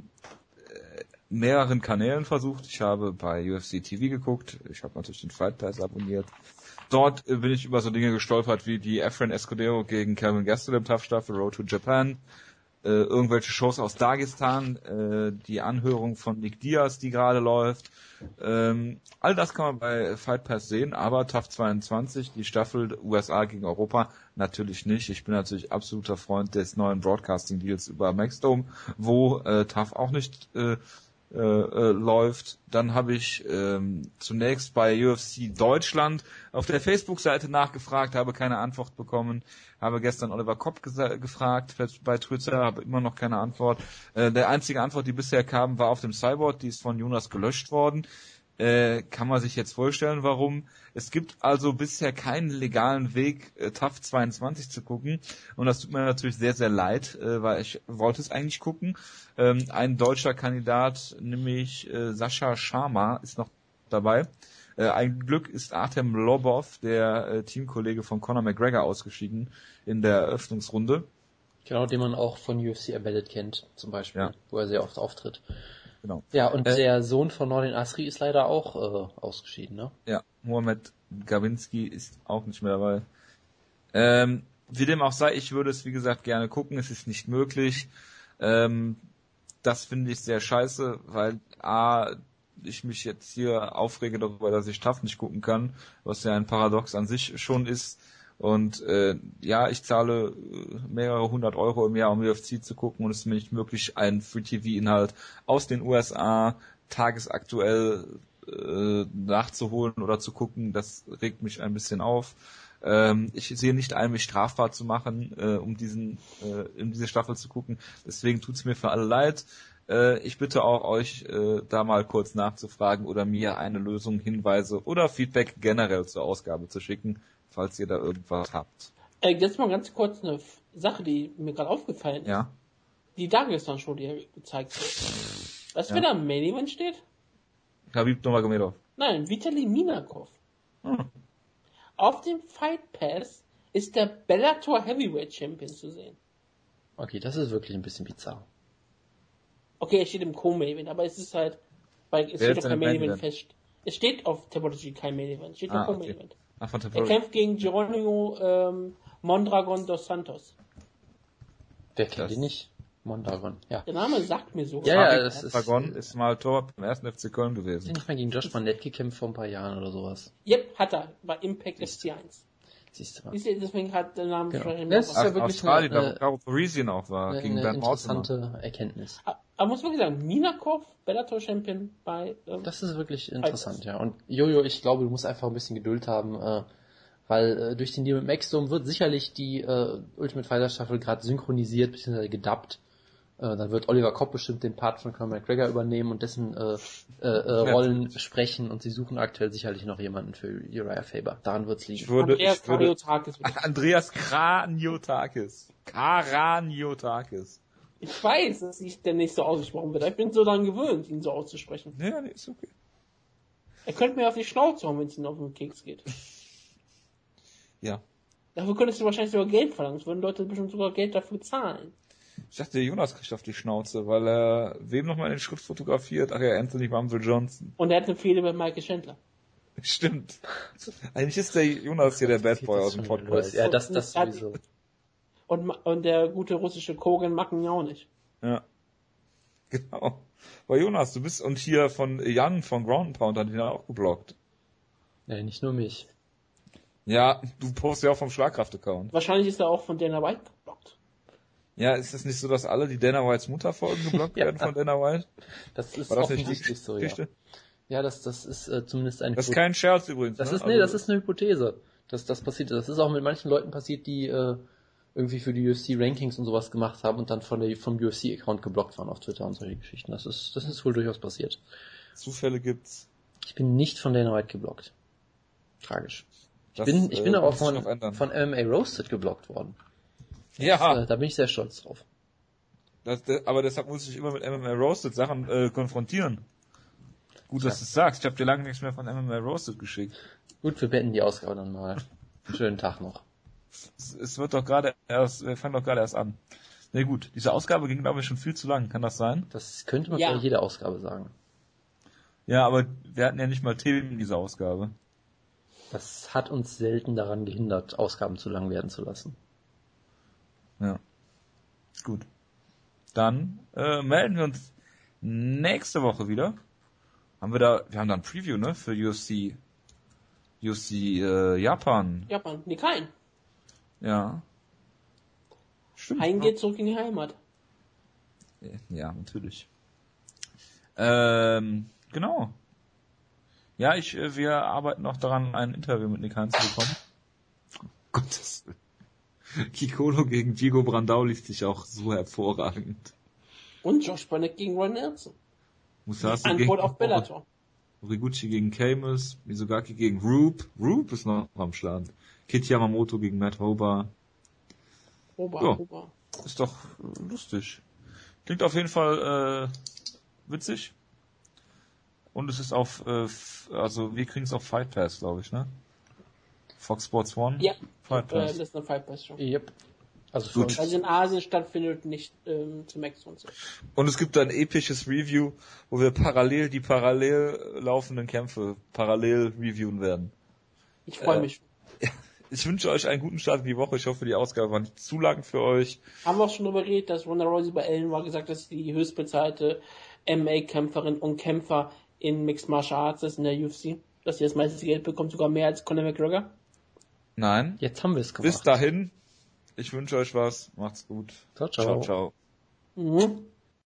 Speaker 1: mehreren Kanälen versucht. Ich habe bei UFC TV geguckt. Ich habe natürlich den Fight Pass abonniert. Dort äh, bin ich über so Dinge gestolpert wie die Efren Escudero gegen Kevin Gastelum TAF Staffel Road to Japan. Äh, irgendwelche Shows aus Dagestan, äh, die Anhörung von Nick Diaz, die gerade läuft. Ähm, all das kann man bei Fight Pass sehen, aber TAF 22, die Staffel USA gegen Europa, natürlich nicht. Ich bin natürlich absoluter Freund des neuen Broadcasting Deals über Maxdome, wo äh, TAF auch nicht äh, äh, äh, läuft. Dann habe ich ähm, zunächst bei UFC Deutschland auf der Facebook-Seite nachgefragt, habe keine Antwort bekommen. Habe gestern Oliver Kopp gefragt bei Twitter, habe immer noch keine Antwort. Äh, der einzige Antwort, die bisher kam, war auf dem Cyborg, die ist von Jonas gelöscht worden. Äh, kann man sich jetzt vorstellen, warum. Es gibt also bisher keinen legalen Weg, äh, TAF 22 zu gucken. Und das tut mir natürlich sehr, sehr leid, äh, weil ich wollte es eigentlich gucken. Ähm, ein deutscher Kandidat, nämlich äh, Sascha Sharma, ist noch dabei. Äh, ein Glück ist Artem Lobov, der äh, Teamkollege von Conor McGregor, ausgeschieden in der Eröffnungsrunde.
Speaker 2: Genau, den man auch von UFC Embedded kennt, zum Beispiel, ja. wo er sehr oft auftritt.
Speaker 1: Genau.
Speaker 2: Ja, und äh, der Sohn von Nordin Asri ist leider auch äh, ausgeschieden, ne?
Speaker 1: Ja, Mohamed Gawinski ist auch nicht mehr dabei. Ähm, wie dem auch sei, ich würde es wie gesagt gerne gucken, es ist nicht möglich. Ähm, das finde ich sehr scheiße, weil A, ich mich jetzt hier aufrege darüber, dass ich TAF nicht gucken kann, was ja ein Paradox an sich schon ist. Und äh, ja, ich zahle äh, mehrere hundert Euro im Jahr, um UFC zu gucken und es ist mir nicht möglich, einen Free-TV-Inhalt aus den USA tagesaktuell äh, nachzuholen oder zu gucken. Das regt mich ein bisschen auf. Ähm, ich sehe nicht ein, mich strafbar zu machen, äh, um diesen, äh, um diese Staffel zu gucken. Deswegen tut's mir für alle leid. Äh, ich bitte auch euch, äh, da mal kurz nachzufragen oder mir eine Lösung, Hinweise oder Feedback generell zur Ausgabe zu schicken falls ihr da irgendwas habt.
Speaker 3: Äh, jetzt mal ganz kurz eine Sache, die mir gerade aufgefallen ist.
Speaker 1: Ja.
Speaker 3: Die Dagestan-Show, die er gezeigt hat. Weißt du, ja. wer da im Main Event steht?
Speaker 1: Khabib Nurmagomedov.
Speaker 3: Nein, Vitali Minakov. Hm. Auf dem Fight Pass ist der Bellator Heavyweight Champion zu sehen.
Speaker 2: Okay, das ist wirklich ein bisschen bizarr.
Speaker 3: Okay, er steht im Co-Main Event, aber es ist halt, weil es Wer steht auf kein Main Event fest. Es steht auf Topology kein Main Event, es steht ah, auf Co-Main Event. Ach, von er kämpft gegen Geronimo ähm, Mondragon dos Santos.
Speaker 2: Wer kennt ihn nicht? Mondragon, ja.
Speaker 3: Der Name sagt mir so.
Speaker 1: Ja, ja, das Mondragon ist, ist mal Tor beim ersten FC Köln gewesen.
Speaker 2: Hat nicht mal gegen Josh Van Nett gekämpft vor ein paar Jahren oder sowas?
Speaker 3: Yep, hat er. Bei Impact SC1.
Speaker 2: Siehst du
Speaker 3: mal. Deswegen hat der Name
Speaker 1: genau. Das ist ja wirklich Australien, eine, da wo Parisian auch war,
Speaker 2: eine,
Speaker 1: gegen
Speaker 2: eine interessante Erkenntnis.
Speaker 3: Aber muss wirklich sagen, Minakov, Bellator Champion bei...
Speaker 2: Ähm, das ist wirklich interessant, ja. Und Jojo, ich glaube, du musst einfach ein bisschen Geduld haben, äh, weil äh, durch den Deal mit Maxdome wird sicherlich die äh, Ultimate Fighter Staffel gerade synchronisiert bzw. gedubbt. Äh, dann wird Oliver Kopp bestimmt den Part von Conor McGregor übernehmen und dessen äh, äh, äh, Rollen ja. sprechen und sie suchen aktuell sicherlich noch jemanden für Uriah Faber. Daran wird's liegen.
Speaker 1: Ich würde, Andreas ich würde, [LAUGHS] Andreas Kraniotakis. Karaniotakis.
Speaker 3: Ich weiß, dass ich denn nicht so ausgesprochen wird. Ich bin so daran gewöhnt, ihn so auszusprechen.
Speaker 1: Ja, nee, ist okay.
Speaker 3: Er könnte mir auf die Schnauze hauen, wenn es ihm auf den Keks geht. [LAUGHS]
Speaker 1: Ja.
Speaker 3: Dafür könntest du wahrscheinlich sogar Geld verlangen. Es würden Leute bestimmt sogar Geld dafür zahlen.
Speaker 1: Ich dachte, Jonas kriegt auf die Schnauze, weil er wem nochmal den Schritt fotografiert? Ach ja, Anthony Bumble Johnson.
Speaker 3: Und er hat eine Fehde bei Michael Chandler.
Speaker 1: Stimmt. Eigentlich ist der Jonas hier der Bad Boy aus dem Podcast.
Speaker 2: Ja, das, das sowieso.
Speaker 3: Und, und der gute russische Kogan mag ihn ja auch nicht.
Speaker 1: Ja. Genau. Weil Jonas, du bist, und hier von Jan von Ground Pound hat ihn auch geblockt.
Speaker 2: Ja, nicht nur mich.
Speaker 1: Ja, du postest ja auch vom Schlagkraft-Account.
Speaker 3: Wahrscheinlich ist er auch von Dana White geblockt.
Speaker 1: Ja, ist es nicht so, dass alle die Dana Whites Mutterfolgen geblockt ja. [LAUGHS] werden von Dana White?
Speaker 2: Das ist War das die so, ja. Ja, das, das ist äh, zumindest
Speaker 1: eine Das ist kein Scherz übrigens.
Speaker 2: Das ne? ist, nee, also, das ist eine Hypothese. dass das passiert. Das ist auch mit manchen Leuten passiert, die äh, irgendwie für die UFC Rankings und sowas gemacht haben und dann von der, vom UFC Account geblockt waren auf Twitter und solche Geschichten. Das ist, das ist wohl durchaus passiert.
Speaker 1: Zufälle gibt's.
Speaker 2: Ich bin nicht von Dana White geblockt. Tragisch. Ich das, bin, ich äh, bin aber von, von MMA Roasted geblockt worden.
Speaker 1: Ja.
Speaker 2: Das, äh, da bin ich sehr stolz drauf.
Speaker 1: Das, aber deshalb muss ich immer mit MMA Roasted Sachen äh, konfrontieren. Gut, dass ja. du es sagst. Ich habe dir lange nichts mehr von MMA Roasted geschickt.
Speaker 2: Gut, wir beenden die Ausgabe dann mal. Schönen Tag noch.
Speaker 1: Es, es wird doch gerade erst, wir fangen doch gerade erst an. Na nee, gut, diese Ausgabe ging, glaube ich, schon viel zu lang. Kann das sein?
Speaker 2: Das könnte man ja. bei jeder Ausgabe sagen.
Speaker 1: Ja, aber wir hatten ja nicht mal Themen in dieser Ausgabe.
Speaker 2: Das hat uns selten daran gehindert, Ausgaben zu lang werden zu lassen.
Speaker 1: Ja. Gut. Dann äh, melden wir uns nächste Woche wieder. Haben wir da, wir haben da ein Preview, ne, für UFC, UFC äh, Japan.
Speaker 3: Japan, nee, kein.
Speaker 1: Ja.
Speaker 3: Stimmt. Hein geht zurück in die Heimat.
Speaker 1: Ja, natürlich. Ähm, genau. Ja, ich, äh, wir arbeiten noch daran, ein Interview mit Nick Heinz zu bekommen. [LAUGHS] Gottes Willen. [LAUGHS] Kikolo gegen Diego Brandau liest sich auch so hervorragend.
Speaker 3: Und Josh Barnett gegen Ron Nelson.
Speaker 1: Musashi
Speaker 3: Antwort auf Bellator.
Speaker 1: Riguchi gegen Camus, Mizugaki gegen Roop. Roop ist noch am Start. Kit Yamamoto gegen Matt Hober.
Speaker 3: Hober, ja, Hober.
Speaker 1: Ist doch lustig. Klingt auf jeden Fall äh, witzig. Und es ist auf, äh, also wir kriegen es auf Fight Pass, glaube ich, ne? Fox Sports One?
Speaker 3: Ja, Fight Pass. Äh, das ist eine Fight Pass schon. Yep. Also für Gut. Also in Asien stattfindet nicht ähm, zum Max und so.
Speaker 1: Und es gibt ein episches Review, wo wir parallel die parallel laufenden Kämpfe parallel reviewen werden.
Speaker 3: Ich freue äh, mich. [LAUGHS]
Speaker 1: Ich wünsche euch einen guten Start in die Woche. Ich hoffe, die Ausgabe war nicht zu lang für euch.
Speaker 3: Haben wir auch schon darüber geredet, dass Ronda Rousey bei Ellen war gesagt, dass sie die höchstbezahlte MA-Kämpferin und Kämpfer in Mixed Martial Arts ist in der UFC. Dass sie das meiste Geld bekommt, sogar mehr als Conor McGregor.
Speaker 1: Nein.
Speaker 2: Jetzt haben wir es
Speaker 1: gemacht. Bis dahin. Ich wünsche euch was. Macht's gut.
Speaker 2: Ciao, ciao.
Speaker 1: Ciao, ciao. Mhm.